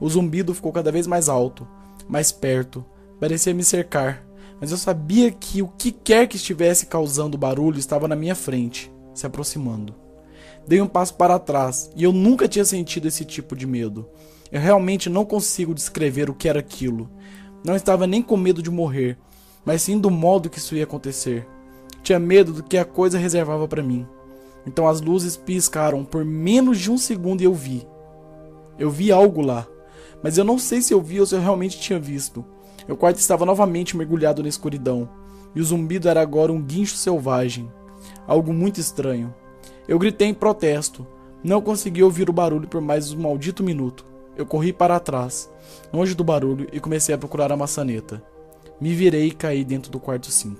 G: O zumbido ficou cada vez mais alto, mais perto, parecia me cercar, mas eu sabia que o que quer que estivesse causando barulho estava na minha frente, se aproximando. Dei um passo para trás e eu nunca tinha sentido esse tipo de medo. Eu realmente não consigo descrever o que era aquilo. Não estava nem com medo de morrer, mas sim do modo que isso ia acontecer. Tinha medo do que a coisa reservava para mim. Então as luzes piscaram por menos de um segundo e eu vi. Eu vi algo lá. mas eu não sei se eu vi ou se eu realmente tinha visto. Meu quarto estava novamente mergulhado na escuridão, e o zumbido era agora um guincho selvagem. Algo muito estranho. Eu gritei em protesto. Não consegui ouvir o barulho por mais um maldito minuto. Eu corri para trás, longe do barulho, e comecei a procurar a maçaneta. Me virei e caí dentro do quarto 5.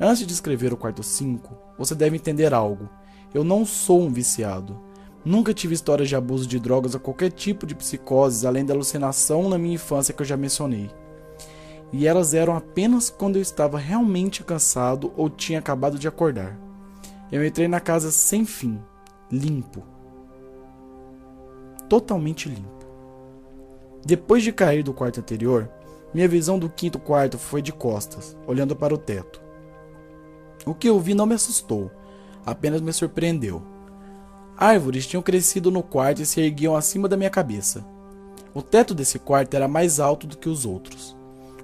G: Antes de escrever o quarto 5, você deve entender algo. Eu não sou um viciado. Nunca tive histórias de abuso de drogas ou qualquer tipo de psicose, além da alucinação na minha infância que eu já mencionei. E elas eram apenas quando eu estava realmente cansado ou tinha acabado de acordar. Eu entrei na casa sem fim, limpo. Totalmente limpo. Depois de cair do quarto anterior, minha visão do quinto quarto foi de costas, olhando para o teto. O que eu vi não me assustou, apenas me surpreendeu. Árvores tinham crescido no quarto e se erguiam acima da minha cabeça. O teto desse quarto era mais alto do que os outros,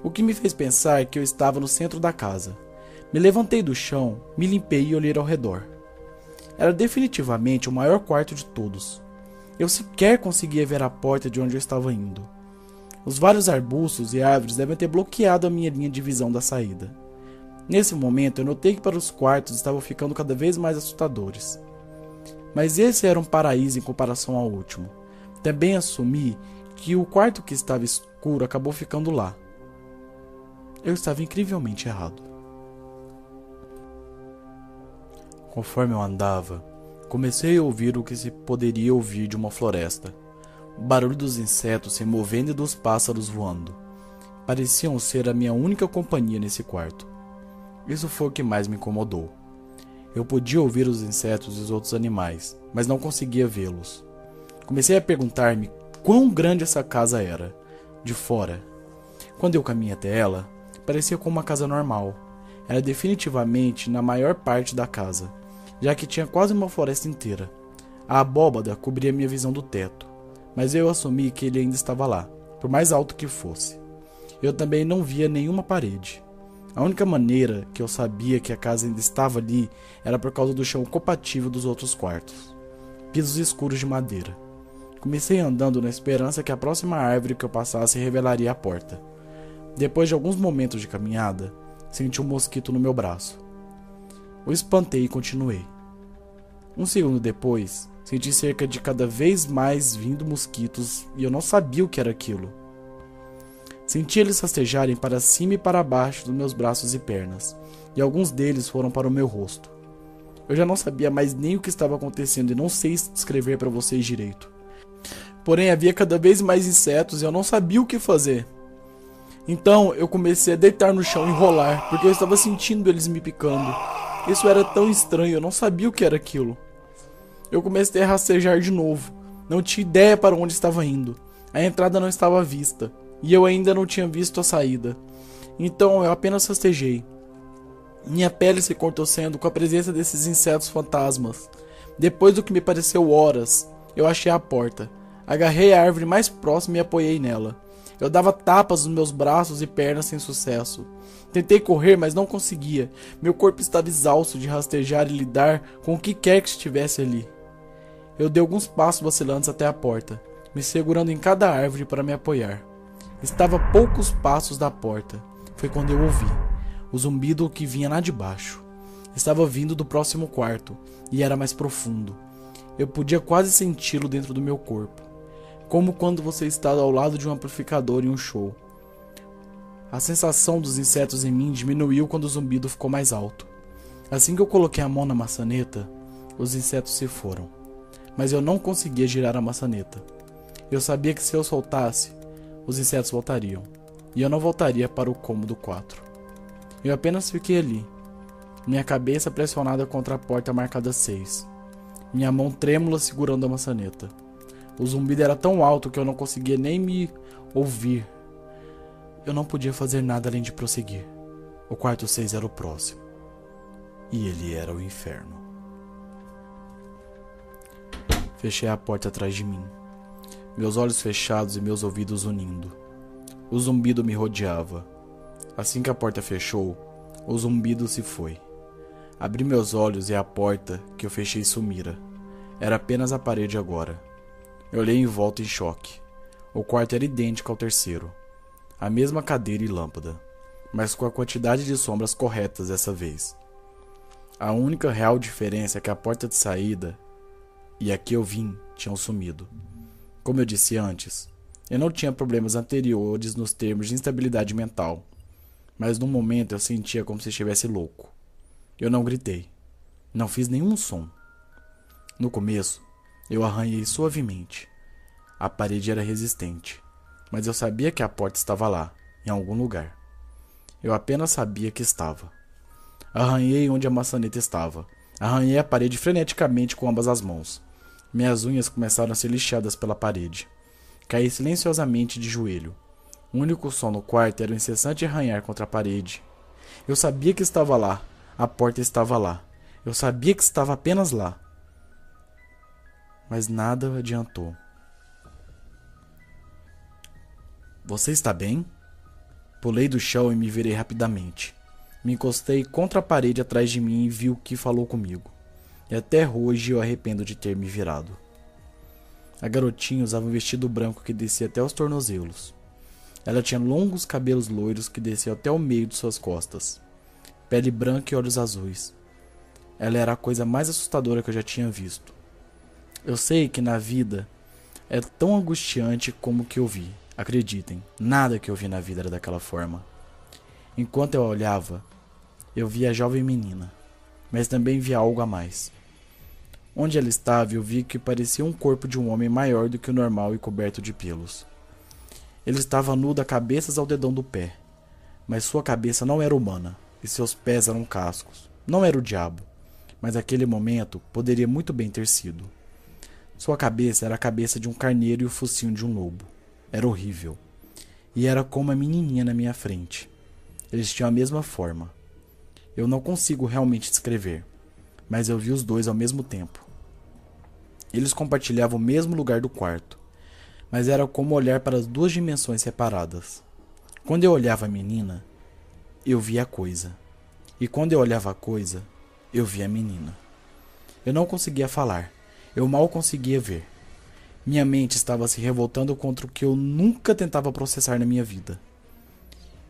G: o que me fez pensar que eu estava no centro da casa. Me levantei do chão, me limpei e olhei ao redor. Era definitivamente o maior quarto de todos. Eu sequer conseguia ver a porta de onde eu estava indo. Os vários arbustos e árvores devem ter bloqueado a minha linha de visão da saída. Nesse momento, eu notei que para os quartos estavam ficando cada vez mais assustadores. Mas esse era um paraíso em comparação ao último. Também assumi que o quarto que estava escuro acabou ficando lá. Eu estava incrivelmente errado. Conforme eu andava, comecei a ouvir o que se poderia ouvir de uma floresta. O barulho dos insetos se movendo e dos pássaros voando. Pareciam ser a minha única companhia nesse quarto. Isso foi o que mais me incomodou. Eu podia ouvir os insetos e os outros animais, mas não conseguia vê-los. Comecei a perguntar-me quão grande essa casa era, de fora. Quando eu caminhei até ela, parecia como uma casa normal. Era definitivamente na maior parte da casa, já que tinha quase uma floresta inteira. A abóbada cobria minha visão do teto, mas eu assumi que ele ainda estava lá, por mais alto que fosse. Eu também não via nenhuma parede. A única maneira que eu sabia que a casa ainda estava ali era por causa do chão compatível dos outros quartos pisos escuros de madeira. Comecei andando na esperança que a próxima árvore que eu passasse revelaria a porta. Depois de alguns momentos de caminhada, senti um mosquito no meu braço. O espantei e continuei. Um segundo depois, senti cerca de cada vez mais vindo mosquitos e eu não sabia o que era aquilo. Senti eles rastejarem para cima e para baixo dos meus braços e pernas, e alguns deles foram para o meu rosto. Eu já não sabia mais nem o que estava acontecendo e não sei descrever para vocês direito. Porém, havia cada vez mais insetos e eu não sabia o que fazer. Então, eu comecei a deitar no chão e rolar, porque eu estava sentindo eles me picando. Isso era tão estranho, eu não sabia o que era aquilo. Eu comecei a rastejar de novo. Não tinha ideia para onde estava indo. A entrada não estava à vista e eu ainda não tinha visto a saída. Então eu apenas rastejei. Minha pele se contorcendo com a presença desses insetos fantasmas. Depois do que me pareceu horas, eu achei a porta. Agarrei a árvore mais próxima e apoiei nela. Eu dava tapas nos meus braços e pernas sem sucesso. Tentei correr, mas não conseguia. Meu corpo estava exausto de rastejar e lidar com o que quer que estivesse ali. Eu dei alguns passos vacilantes até a porta, me segurando em cada árvore para me apoiar. Estava a poucos passos da porta. Foi quando eu ouvi o zumbido que vinha lá de baixo. Estava vindo do próximo quarto e era mais profundo. Eu podia quase senti-lo dentro do meu corpo, como quando você está ao lado de um amplificador em um show. A sensação dos insetos em mim diminuiu quando o zumbido ficou mais alto. Assim que eu coloquei a mão na maçaneta, os insetos se foram. Mas eu não conseguia girar a maçaneta. Eu sabia que se eu soltasse, os insetos voltariam, e eu não voltaria para o cômodo 4. Eu apenas fiquei ali, minha cabeça pressionada contra a porta marcada 6, minha mão trêmula segurando a maçaneta. O zumbido era tão alto que eu não conseguia nem me ouvir. Eu não podia fazer nada além de prosseguir. O quarto 6 era o próximo. E ele era o inferno. Fechei a porta atrás de mim meus olhos fechados e meus ouvidos unindo. O zumbido me rodeava. Assim que a porta fechou, o zumbido se foi. Abri meus olhos e a porta que eu fechei sumira. Era apenas a parede agora. Eu olhei em volta em choque. O quarto era idêntico ao terceiro. A mesma cadeira e lâmpada, mas com a quantidade de sombras corretas dessa vez. A única real diferença é que a porta de saída e a que eu vim tinham sumido. Como eu disse antes, eu não tinha problemas anteriores nos termos de instabilidade mental, mas no momento eu sentia como se estivesse louco. Eu não gritei, não fiz nenhum som. No começo, eu arranhei suavemente. A parede era resistente, mas eu sabia que a porta estava lá, em algum lugar. Eu apenas sabia que estava. Arranhei onde a maçaneta estava. Arranhei a parede freneticamente com ambas as mãos. Minhas unhas começaram a ser lixadas pela parede. Caí silenciosamente de joelho. O único som no quarto era o incessante arranhar contra a parede. Eu sabia que estava lá. A porta estava lá. Eu sabia que estava apenas lá. Mas nada adiantou. Você está bem? Pulei do chão e me virei rapidamente. Me encostei contra a parede atrás de mim e vi o que falou comigo. E até hoje eu arrependo de ter me virado. A garotinha usava um vestido branco que descia até os tornozelos. Ela tinha longos cabelos loiros que desciam até o meio de suas costas, pele branca e olhos azuis. Ela era a coisa mais assustadora que eu já tinha visto. Eu sei que na vida é tão angustiante como o que eu vi. Acreditem, nada que eu vi na vida era daquela forma. Enquanto eu olhava, eu via a jovem menina, mas também via algo a mais. Onde ela estava, eu vi que parecia um corpo de um homem maior do que o normal e coberto de pelos. Ele estava nu da cabeça ao dedão do pé, mas sua cabeça não era humana e seus pés eram cascos. Não era o diabo, mas aquele momento poderia muito bem ter sido. Sua cabeça era a cabeça de um carneiro e o focinho de um lobo. Era horrível. E era como a menininha na minha frente. Eles tinham a mesma forma. Eu não consigo realmente descrever, mas eu vi os dois ao mesmo tempo. Eles compartilhavam o mesmo lugar do quarto, mas era como olhar para as duas dimensões separadas. Quando eu olhava a menina, eu via a coisa, e quando eu olhava a coisa, eu via a menina. Eu não conseguia falar, eu mal conseguia ver. Minha mente estava se revoltando contra o que eu nunca tentava processar na minha vida.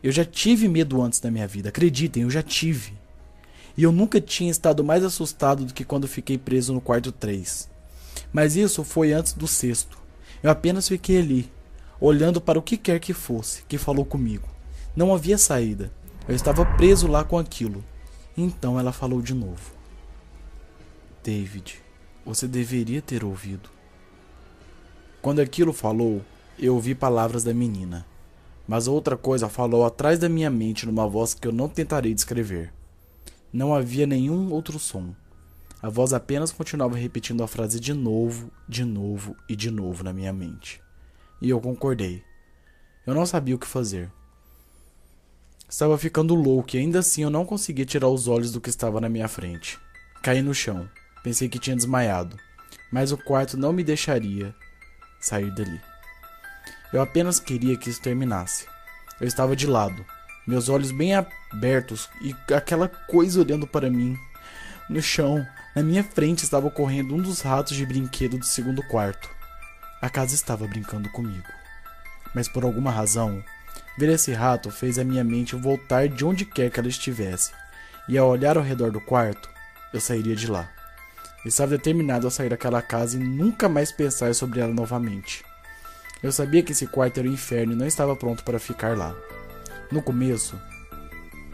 G: Eu já tive medo antes da minha vida, acreditem, eu já tive. E eu nunca tinha estado mais assustado do que quando fiquei preso no quarto 3. Mas isso foi antes do sexto. Eu apenas fiquei ali, olhando para o que quer que fosse que falou comigo. Não havia saída. Eu estava preso lá com aquilo. Então ela falou de novo. David, você deveria ter ouvido. Quando aquilo falou, eu ouvi palavras da menina. Mas outra coisa falou atrás da minha mente numa voz que eu não tentarei descrever. Não havia nenhum outro som. A voz apenas continuava repetindo a frase de novo, de novo e de novo na minha mente. E eu concordei. Eu não sabia o que fazer. Estava ficando louco e ainda assim eu não conseguia tirar os olhos do que estava na minha frente. Caí no chão. Pensei que tinha desmaiado. Mas o quarto não me deixaria sair dali. Eu apenas queria que isso terminasse. Eu estava de lado, meus olhos bem abertos e aquela coisa olhando para mim. No chão, na minha frente estava correndo um dos ratos de brinquedo do segundo quarto. A casa estava brincando comigo. Mas por alguma razão, ver esse rato fez a minha mente voltar de onde quer que ela estivesse. E ao olhar ao redor do quarto, eu sairia de lá. Estava determinado a sair daquela casa e nunca mais pensar sobre ela novamente. Eu sabia que esse quarto era o inferno e não estava pronto para ficar lá. No começo,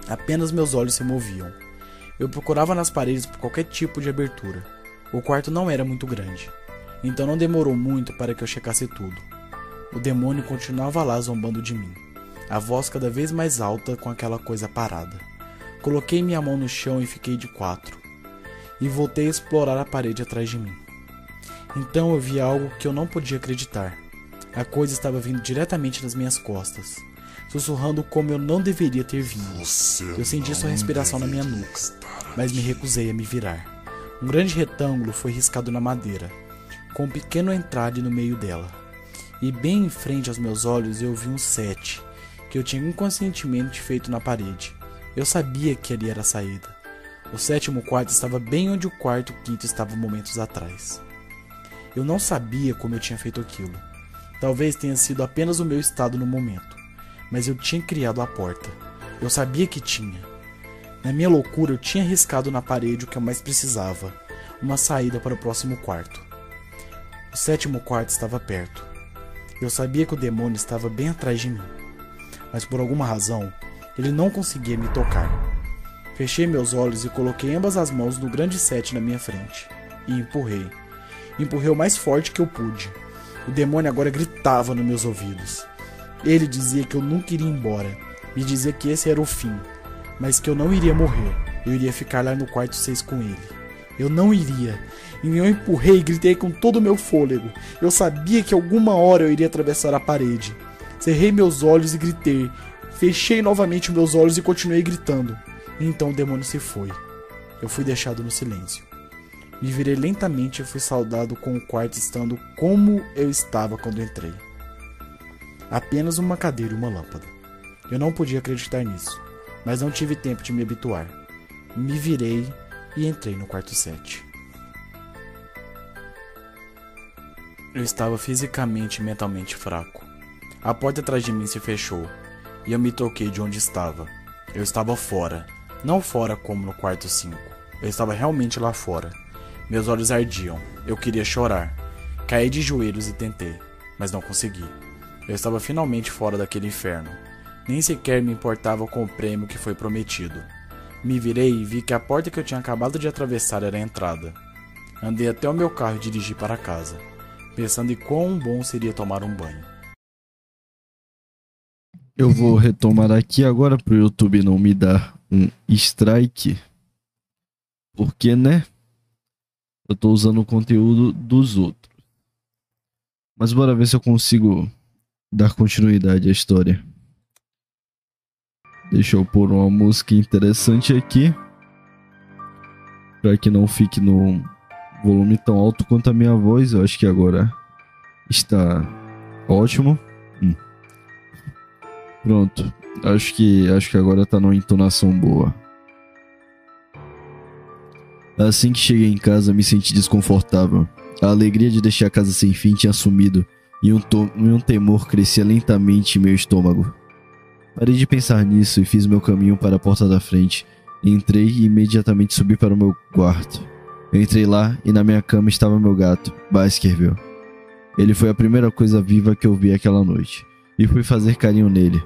G: apenas meus olhos se moviam. Eu procurava nas paredes por qualquer tipo de abertura. O quarto não era muito grande, então não demorou muito para que eu checasse tudo. O demônio continuava lá zombando de mim, a voz cada vez mais alta com aquela coisa parada. Coloquei minha mão no chão e fiquei de quatro, e voltei a explorar a parede atrás de mim. Então eu vi algo que eu não podia acreditar. A coisa estava vindo diretamente das minhas costas, sussurrando como eu não deveria ter vindo. Eu senti sua respiração na minha nuca, mas me recusei a me virar. Um grande retângulo foi riscado na madeira, com um pequeno entrade no meio dela. E bem em frente aos meus olhos eu vi um sete, que eu tinha inconscientemente feito na parede. Eu sabia que ali era a saída. O sétimo quarto estava bem onde o quarto quinto estava momentos atrás. Eu não sabia como eu tinha feito aquilo. Talvez tenha sido apenas o meu estado no momento, mas eu tinha criado a porta. Eu sabia que tinha. Na minha loucura, eu tinha riscado na parede o que eu mais precisava: uma saída para o próximo quarto. O sétimo quarto estava perto. Eu sabia que o demônio estava bem atrás de mim, mas por alguma razão, ele não conseguia me tocar. Fechei meus olhos e coloquei ambas as mãos no grande sete na minha frente e empurrei. Empurrei o mais forte que eu pude. O demônio agora gritava nos meus ouvidos. Ele dizia que eu nunca iria embora, me dizia que esse era o fim, mas que eu não iria morrer, eu iria ficar lá no quarto 6 com ele. Eu não iria. E eu empurrei e gritei com todo o meu fôlego. Eu sabia que alguma hora eu iria atravessar a parede. Cerrei meus olhos e gritei. Fechei novamente meus olhos e continuei gritando. Então o demônio se foi. Eu fui deixado no silêncio. Me virei lentamente e fui saudado com o quarto estando como eu estava quando entrei. Apenas uma cadeira e uma lâmpada. Eu não podia acreditar nisso, mas não tive tempo de me habituar. Me virei e entrei no quarto 7. Eu estava fisicamente e mentalmente fraco. A porta atrás de mim se fechou e eu me toquei de onde estava. Eu estava fora, não fora como no quarto 5. Eu estava realmente lá fora meus olhos ardiam. Eu queria chorar. Caí de joelhos e tentei, mas não consegui. Eu estava finalmente fora daquele inferno. Nem sequer me importava com o prêmio que foi prometido. Me virei e vi que a porta que eu tinha acabado de atravessar era a entrada. Andei até o meu carro e dirigi para casa, pensando em quão bom seria tomar um banho.
A: Eu vou retomar aqui agora pro YouTube não me dar um strike. Porque, né? Eu tô usando o conteúdo dos outros. Mas bora ver se eu consigo dar continuidade à história. Deixa eu pôr uma música interessante aqui. Para que não fique no volume tão alto quanto a minha voz. Eu acho que agora está ótimo. Hum. Pronto. Acho que acho que agora tá numa entonação boa. Assim que cheguei em casa, me senti desconfortável. A alegria de deixar a casa sem fim tinha sumido e um, e um temor crescia lentamente em meu estômago. Parei de pensar nisso e fiz meu caminho para a porta da frente. Entrei e imediatamente subi para o meu quarto. Eu entrei lá e na minha cama estava meu gato, Baskerville. Ele foi a primeira coisa viva que eu vi aquela noite, e fui fazer carinho nele.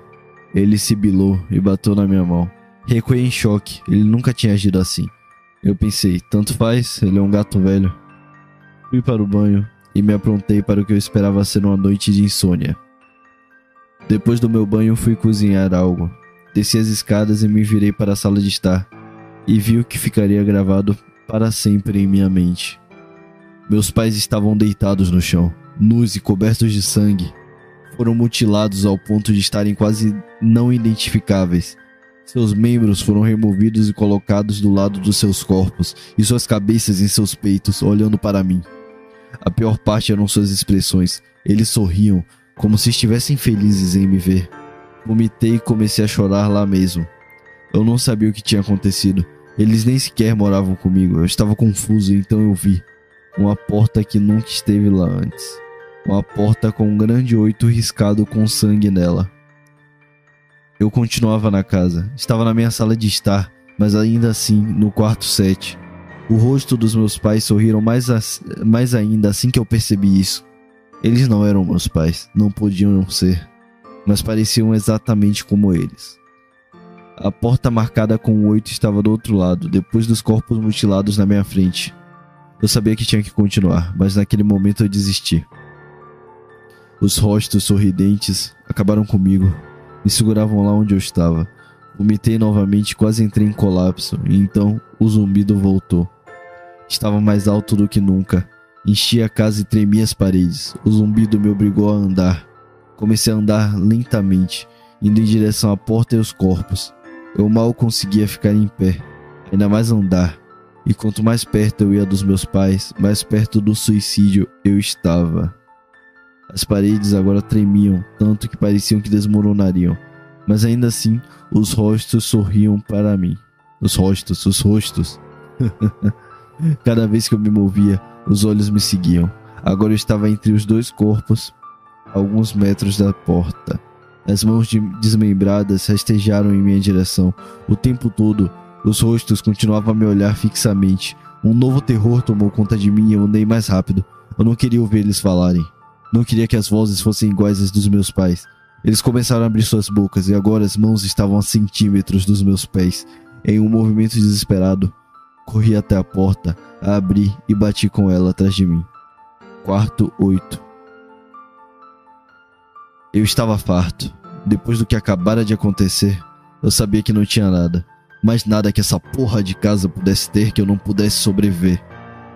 A: Ele sibilou e bateu na minha mão. Recuei em choque, ele nunca tinha agido assim. Eu pensei, tanto faz, ele é um gato velho. Fui para o banho e me aprontei para o que eu esperava ser uma noite de insônia. Depois do meu banho, fui cozinhar algo. Desci as escadas e me virei para a sala de estar e vi o que ficaria gravado para sempre em minha mente. Meus pais estavam deitados no chão, nus e cobertos de sangue. Foram mutilados ao ponto de estarem quase não identificáveis. Seus membros foram removidos e colocados do lado dos seus corpos, e suas cabeças em seus peitos, olhando para mim. A pior parte eram suas expressões. Eles sorriam, como se estivessem felizes em me ver. Vomitei e comecei a chorar lá mesmo. Eu não sabia o que tinha acontecido. Eles nem sequer moravam comigo. Eu estava confuso, então eu vi uma porta que nunca esteve lá antes. Uma porta com um grande oito riscado com sangue nela. Eu continuava na casa. Estava na minha sala de estar, mas ainda assim no quarto 7. O rosto dos meus pais sorriram mais, mais ainda assim que eu percebi isso. Eles não eram meus pais, não podiam ser, mas pareciam exatamente como eles. A porta marcada com oito estava do outro lado, depois dos corpos mutilados na minha frente. Eu sabia que tinha que continuar, mas naquele momento eu desisti. Os rostos sorridentes acabaram comigo, me seguravam lá onde eu estava. Vomitei novamente, quase entrei em colapso, e então o zumbido voltou. Estava mais alto do que nunca. Enchi a casa e tremia as paredes. O zumbido me obrigou a andar. Comecei a andar lentamente, indo em direção à porta e aos corpos. Eu mal conseguia ficar em pé, ainda mais andar. E quanto mais perto eu ia dos meus pais, mais perto do suicídio eu estava. As paredes agora tremiam, tanto que pareciam que desmoronariam. Mas ainda assim, os rostos sorriam para mim. Os rostos, os rostos. Cada vez que eu me movia, os olhos me seguiam. Agora eu estava entre os dois corpos a alguns metros da porta. As mãos de desmembradas rastejaram em minha direção. O tempo todo, os rostos continuavam a me olhar fixamente. Um novo terror tomou conta de mim e eu andei mais rápido. Eu não queria ouvir eles falarem. Não queria que as vozes fossem iguais às dos meus pais. Eles começaram a abrir suas bocas e agora as mãos estavam a centímetros dos meus pés. Em um movimento desesperado, corri até a porta, a abri e bati com ela atrás de mim. Quarto 8 Eu estava farto. Depois do que acabara de acontecer, eu sabia que não tinha nada. Mais nada que essa porra de casa pudesse ter que eu não pudesse sobreviver.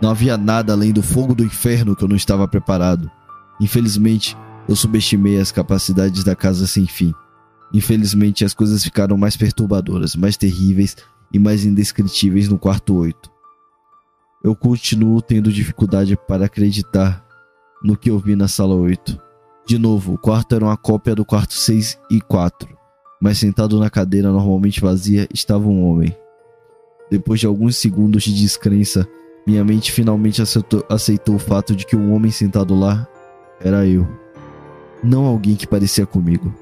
A: Não havia nada além do fogo do inferno que eu não estava preparado. Infelizmente, eu subestimei as capacidades da casa sem fim. Infelizmente, as coisas ficaram mais perturbadoras, mais terríveis e mais indescritíveis no quarto 8. Eu continuo tendo dificuldade para acreditar no que eu vi na sala 8. De novo, o quarto era uma cópia do quarto 6 e 4, mas sentado na cadeira normalmente vazia estava um homem. Depois de alguns segundos de descrença, minha mente finalmente aceitou, aceitou o fato de que o homem sentado lá era eu. Não alguém que parecia comigo.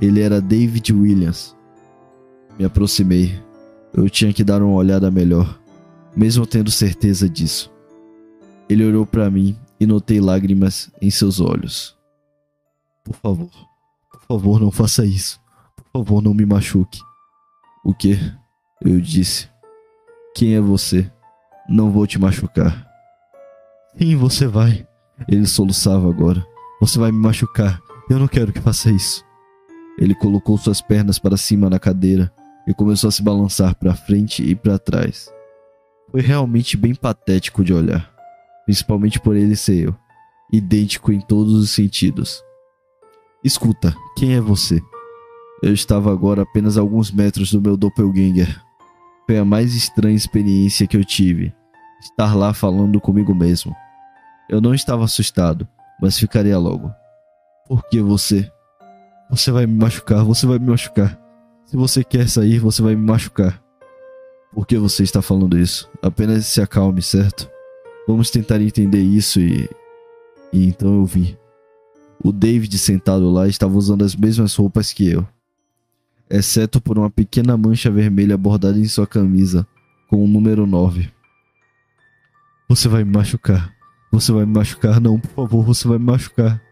A: Ele era David Williams. Me aproximei. Eu tinha que dar uma olhada melhor, mesmo tendo certeza disso. Ele olhou para mim e notei lágrimas em seus olhos. Por favor, por favor, não faça isso. Por favor, não me machuque. O que? Eu disse. Quem é você? Não vou te machucar. Sim, você vai. Ele soluçava agora. Você vai me machucar. Eu não quero que faça isso. Ele colocou suas pernas para cima na cadeira e começou a se balançar para frente e para trás. Foi realmente bem patético de olhar, principalmente por ele ser eu, idêntico em todos os sentidos. Escuta, quem é você? Eu estava agora a apenas alguns metros do meu doppelganger. Foi a mais estranha experiência que eu tive, estar lá falando comigo mesmo. Eu não estava assustado, mas ficaria logo. Por que você? Você vai me machucar, você vai me machucar. Se você quer sair, você vai me machucar. Por que você está falando isso? Apenas se acalme, certo? Vamos tentar entender isso e. E então eu vi. O David sentado lá estava usando as mesmas roupas que eu, exceto por uma pequena mancha vermelha bordada em sua camisa, com o número 9. Você vai me machucar. Você vai me machucar, não, por favor, você vai me machucar.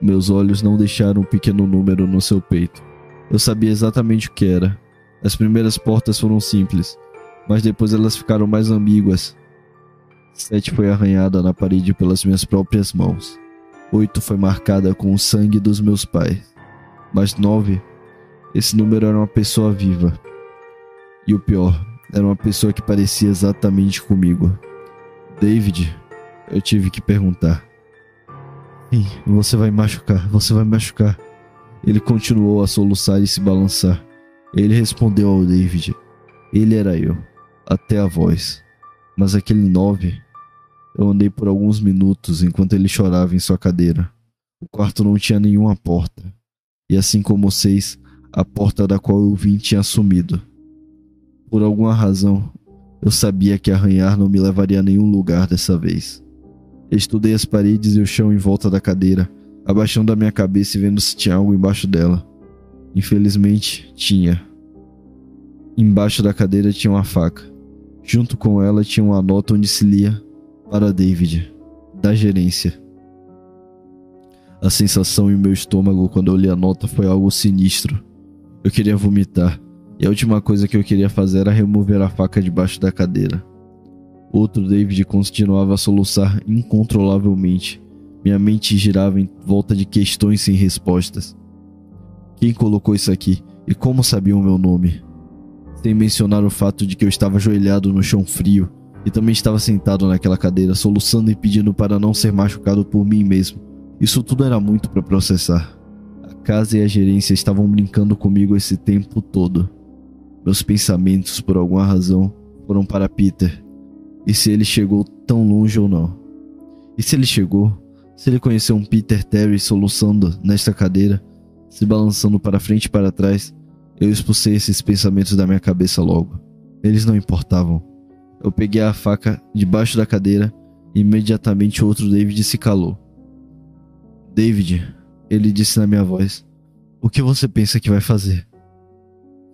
A: Meus olhos não deixaram um pequeno número no seu peito. Eu sabia exatamente o que era. As primeiras portas foram simples, mas depois elas ficaram mais ambíguas. Sete foi arranhada na parede pelas minhas próprias mãos. Oito foi marcada com o sangue dos meus pais. Mas nove, esse número era uma pessoa viva. E o pior, era uma pessoa que parecia exatamente comigo. David, eu tive que perguntar. Sim, você vai me machucar, você vai me machucar. Ele continuou a soluçar e se balançar. Ele respondeu ao David. Ele era eu, até a voz. Mas aquele nove. Eu andei por alguns minutos enquanto ele chorava em sua cadeira. O quarto não tinha nenhuma porta. E assim como seis, a porta da qual eu vim tinha sumido. Por alguma razão, eu sabia que arranhar não me levaria a nenhum lugar dessa vez. Estudei as paredes e o chão em volta da cadeira, abaixando a minha cabeça e vendo se tinha algo embaixo dela. Infelizmente, tinha. Embaixo da cadeira tinha uma faca. Junto com ela tinha uma nota onde se lia para David, da gerência. A sensação em meu estômago quando eu li a nota foi algo sinistro. Eu queria vomitar, e a última coisa que eu queria fazer era remover a faca debaixo da cadeira. Outro David continuava a soluçar incontrolavelmente. Minha mente girava em volta de questões sem respostas. Quem colocou isso aqui e como sabiam o meu nome? Sem mencionar o fato de que eu estava ajoelhado no chão frio e também estava sentado naquela cadeira, soluçando e pedindo para não ser machucado por mim mesmo. Isso tudo era muito para processar. A casa e a gerência estavam brincando comigo esse tempo todo. Meus pensamentos, por alguma razão, foram para Peter e se ele chegou tão longe ou não. E se ele chegou, se ele conheceu um Peter Terry soluçando nesta cadeira, se balançando para frente e para trás, eu expulsei esses pensamentos da minha cabeça logo. Eles não importavam. Eu peguei a faca debaixo da cadeira e imediatamente outro David se calou. David, ele disse na minha voz: O que você pensa que vai fazer?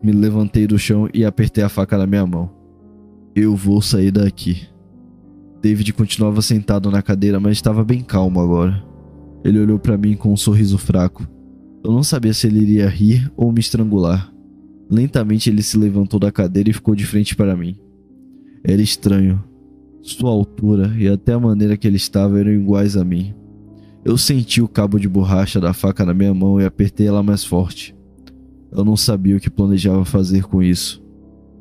A: Me levantei do chão e apertei a faca na minha mão. Eu vou sair daqui. David continuava sentado na cadeira, mas estava bem calmo agora. Ele olhou para mim com um sorriso fraco. Eu não sabia se ele iria rir ou me estrangular. Lentamente ele se levantou da cadeira e ficou de frente para mim. Era estranho. Sua altura e até a maneira que ele estava eram iguais a mim. Eu senti o cabo de borracha da faca na minha mão e apertei ela mais forte. Eu não sabia o que planejava fazer com isso,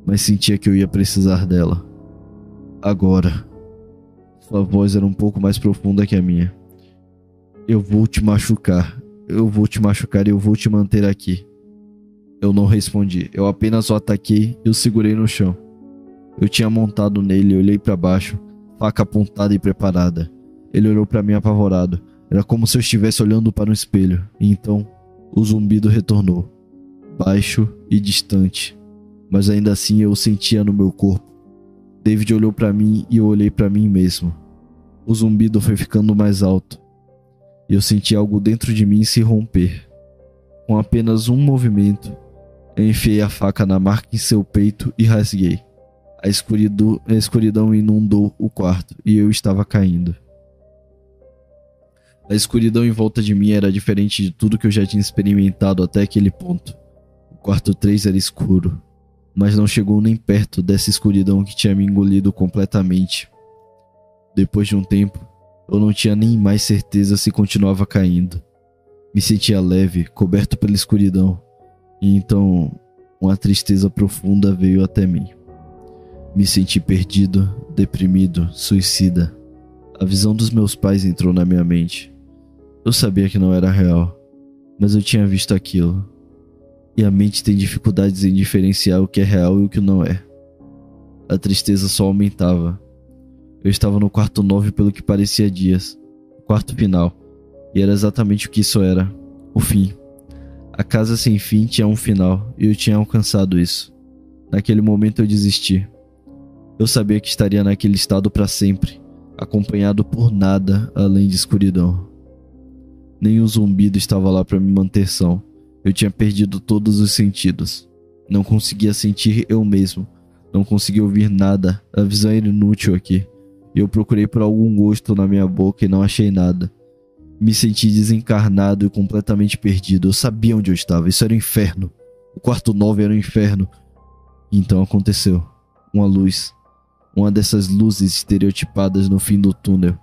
A: mas sentia que eu ia precisar dela. Agora. Sua voz era um pouco mais profunda que a minha. Eu vou te machucar. Eu vou te machucar e eu vou te manter aqui. Eu não respondi. Eu apenas o ataquei e o segurei no chão. Eu tinha montado nele, olhei para baixo, faca apontada e preparada. Ele olhou para mim apavorado. Era como se eu estivesse olhando para um espelho. E então, o zumbido retornou, baixo e distante, mas ainda assim eu sentia no meu corpo. David olhou para mim e eu olhei para mim mesmo. O zumbido foi ficando mais alto e eu senti algo dentro de mim se romper. Com apenas um movimento, eu enfiei a faca na marca em seu peito e rasguei. A escuridão, a escuridão inundou o quarto e eu estava caindo. A escuridão em volta de mim era diferente de tudo que eu já tinha experimentado até aquele ponto. O quarto 3 era escuro, mas não chegou nem perto dessa escuridão que tinha me engolido completamente. Depois de um tempo, eu não tinha nem mais certeza se continuava caindo. Me sentia leve, coberto pela escuridão, e então uma tristeza profunda veio até mim. Me senti perdido, deprimido, suicida. A visão dos meus pais entrou na minha mente. Eu sabia que não era real, mas eu tinha visto aquilo. E a mente tem dificuldades em diferenciar o que é real e o que não é. A tristeza só aumentava. Eu estava no quarto 9 pelo que parecia dias, quarto final, e era exatamente o que isso era: o fim. A casa sem fim tinha um final e eu tinha alcançado isso. Naquele momento eu desisti. Eu sabia que estaria naquele estado para sempre, acompanhado por nada além de escuridão. O zumbido estava lá para me manter são. Eu tinha perdido todos os sentidos. Não conseguia sentir eu mesmo. Não conseguia ouvir nada. A visão era inútil aqui eu procurei por algum gosto na minha boca e não achei nada. Me senti desencarnado e completamente perdido. Eu sabia onde eu estava. Isso era o um inferno. O quarto 9 era o um inferno. então aconteceu. Uma luz. Uma dessas luzes estereotipadas no fim do túnel.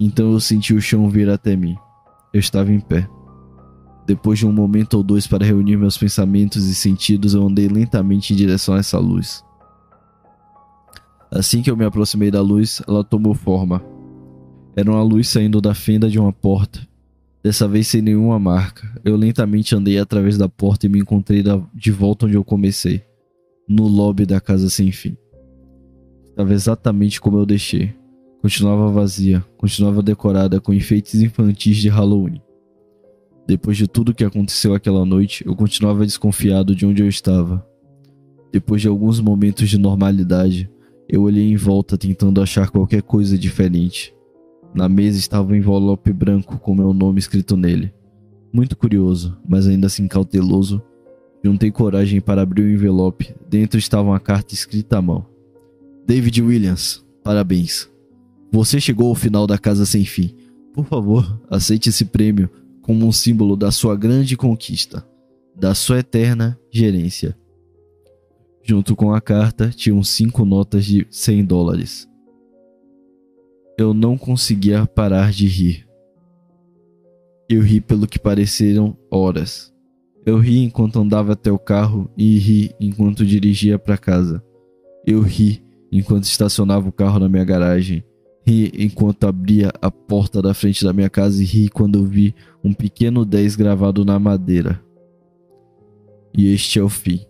A: Então eu senti o chão vir até mim. Eu estava em pé. Depois de um momento ou dois para reunir meus pensamentos e sentidos, eu andei lentamente em direção a essa luz. Assim que eu me aproximei da luz, ela tomou forma. Era uma luz saindo da fenda de uma porta, dessa vez sem nenhuma marca. Eu lentamente andei através da porta e me encontrei de volta onde eu comecei, no lobby da casa sem fim. Estava exatamente como eu deixei. Continuava vazia, continuava decorada com enfeites infantis de Halloween. Depois de tudo que aconteceu aquela noite, eu continuava desconfiado de onde eu estava. Depois de alguns momentos de normalidade, eu olhei em volta tentando achar qualquer coisa diferente. Na mesa estava um envelope branco com meu nome escrito nele. Muito curioso, mas ainda assim cauteloso, juntei coragem para abrir o envelope. Dentro estava uma carta escrita à mão. David Williams, parabéns. Você chegou ao final da casa sem fim. Por favor, aceite esse prêmio como um símbolo da sua grande conquista, da sua eterna gerência. Junto com a carta tinham cinco notas de 100 dólares. Eu não conseguia parar de rir. Eu ri pelo que pareceram horas. Eu ri enquanto andava até o carro e ri enquanto dirigia para casa. Eu ri enquanto estacionava o carro na minha garagem. Ri enquanto abria a porta da frente da minha casa e ri quando vi um pequeno 10 gravado na madeira. E este é o fim.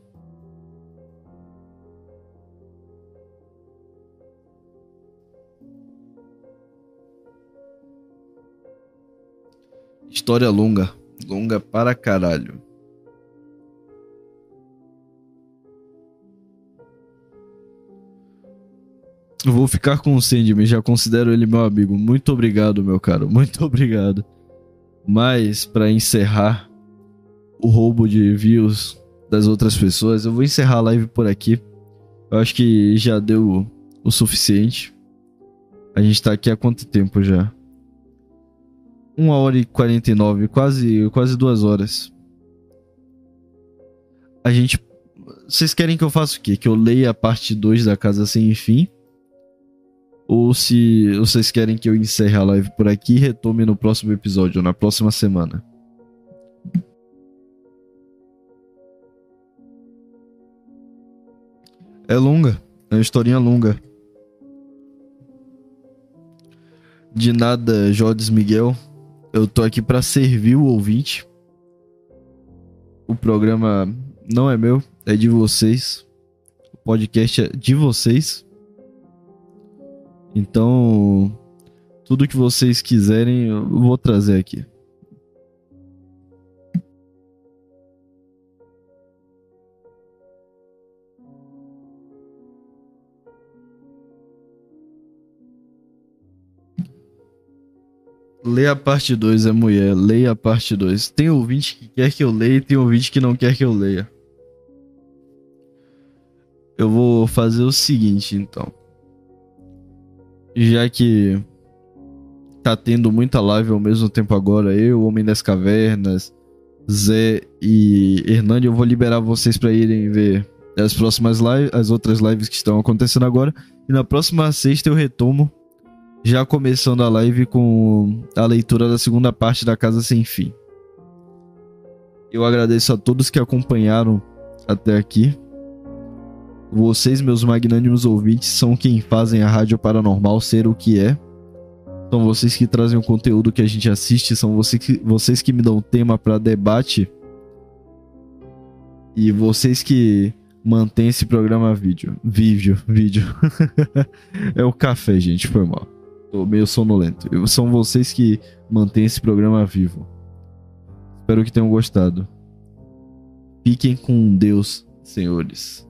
A: História longa. Longa para caralho. Eu vou ficar com o Sandman, já considero ele meu amigo. Muito obrigado, meu caro. Muito obrigado. Mas para encerrar o roubo de views das outras pessoas, eu vou encerrar a live por aqui. Eu acho que já deu o suficiente. A gente tá aqui há quanto tempo já? Uma hora e 49, quase, quase duas horas. A gente. Vocês querem que eu faça o quê? Que eu leia a parte 2 da Casa Sem Fim? Ou se vocês querem que eu encerre a live por aqui e retome no próximo episódio, na próxima semana? É longa, é uma historinha longa. De nada, Jodes Miguel. Eu tô aqui para servir o ouvinte. O programa não é meu, é de vocês. O podcast é de vocês. Então, tudo que vocês quiserem, eu vou trazer aqui. Leia a parte 2, é mulher. Leia a parte 2. Tem ouvinte que quer que eu leia e tem ouvinte que não quer que eu leia. Eu vou fazer o seguinte, então. Já que tá tendo muita live ao mesmo tempo agora, eu, Homem das Cavernas, Zé e Hernani, eu vou liberar vocês para irem ver as próximas lives, as outras lives que estão acontecendo agora. E na próxima sexta eu retomo já começando a live com a leitura da segunda parte da Casa Sem Fim. Eu agradeço a todos que acompanharam até aqui. Vocês, meus magnânimos ouvintes, são quem fazem a Rádio Paranormal ser o que é. São vocês que trazem o conteúdo que a gente assiste, são vocês que, vocês que me dão tema para debate. E vocês que mantêm esse programa vídeo. Vídeo, vídeo. é o café, gente, foi mal. Tô meio sonolento. São vocês que mantêm esse programa vivo. Espero que tenham gostado. Fiquem com Deus, senhores.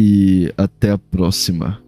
A: E até a próxima.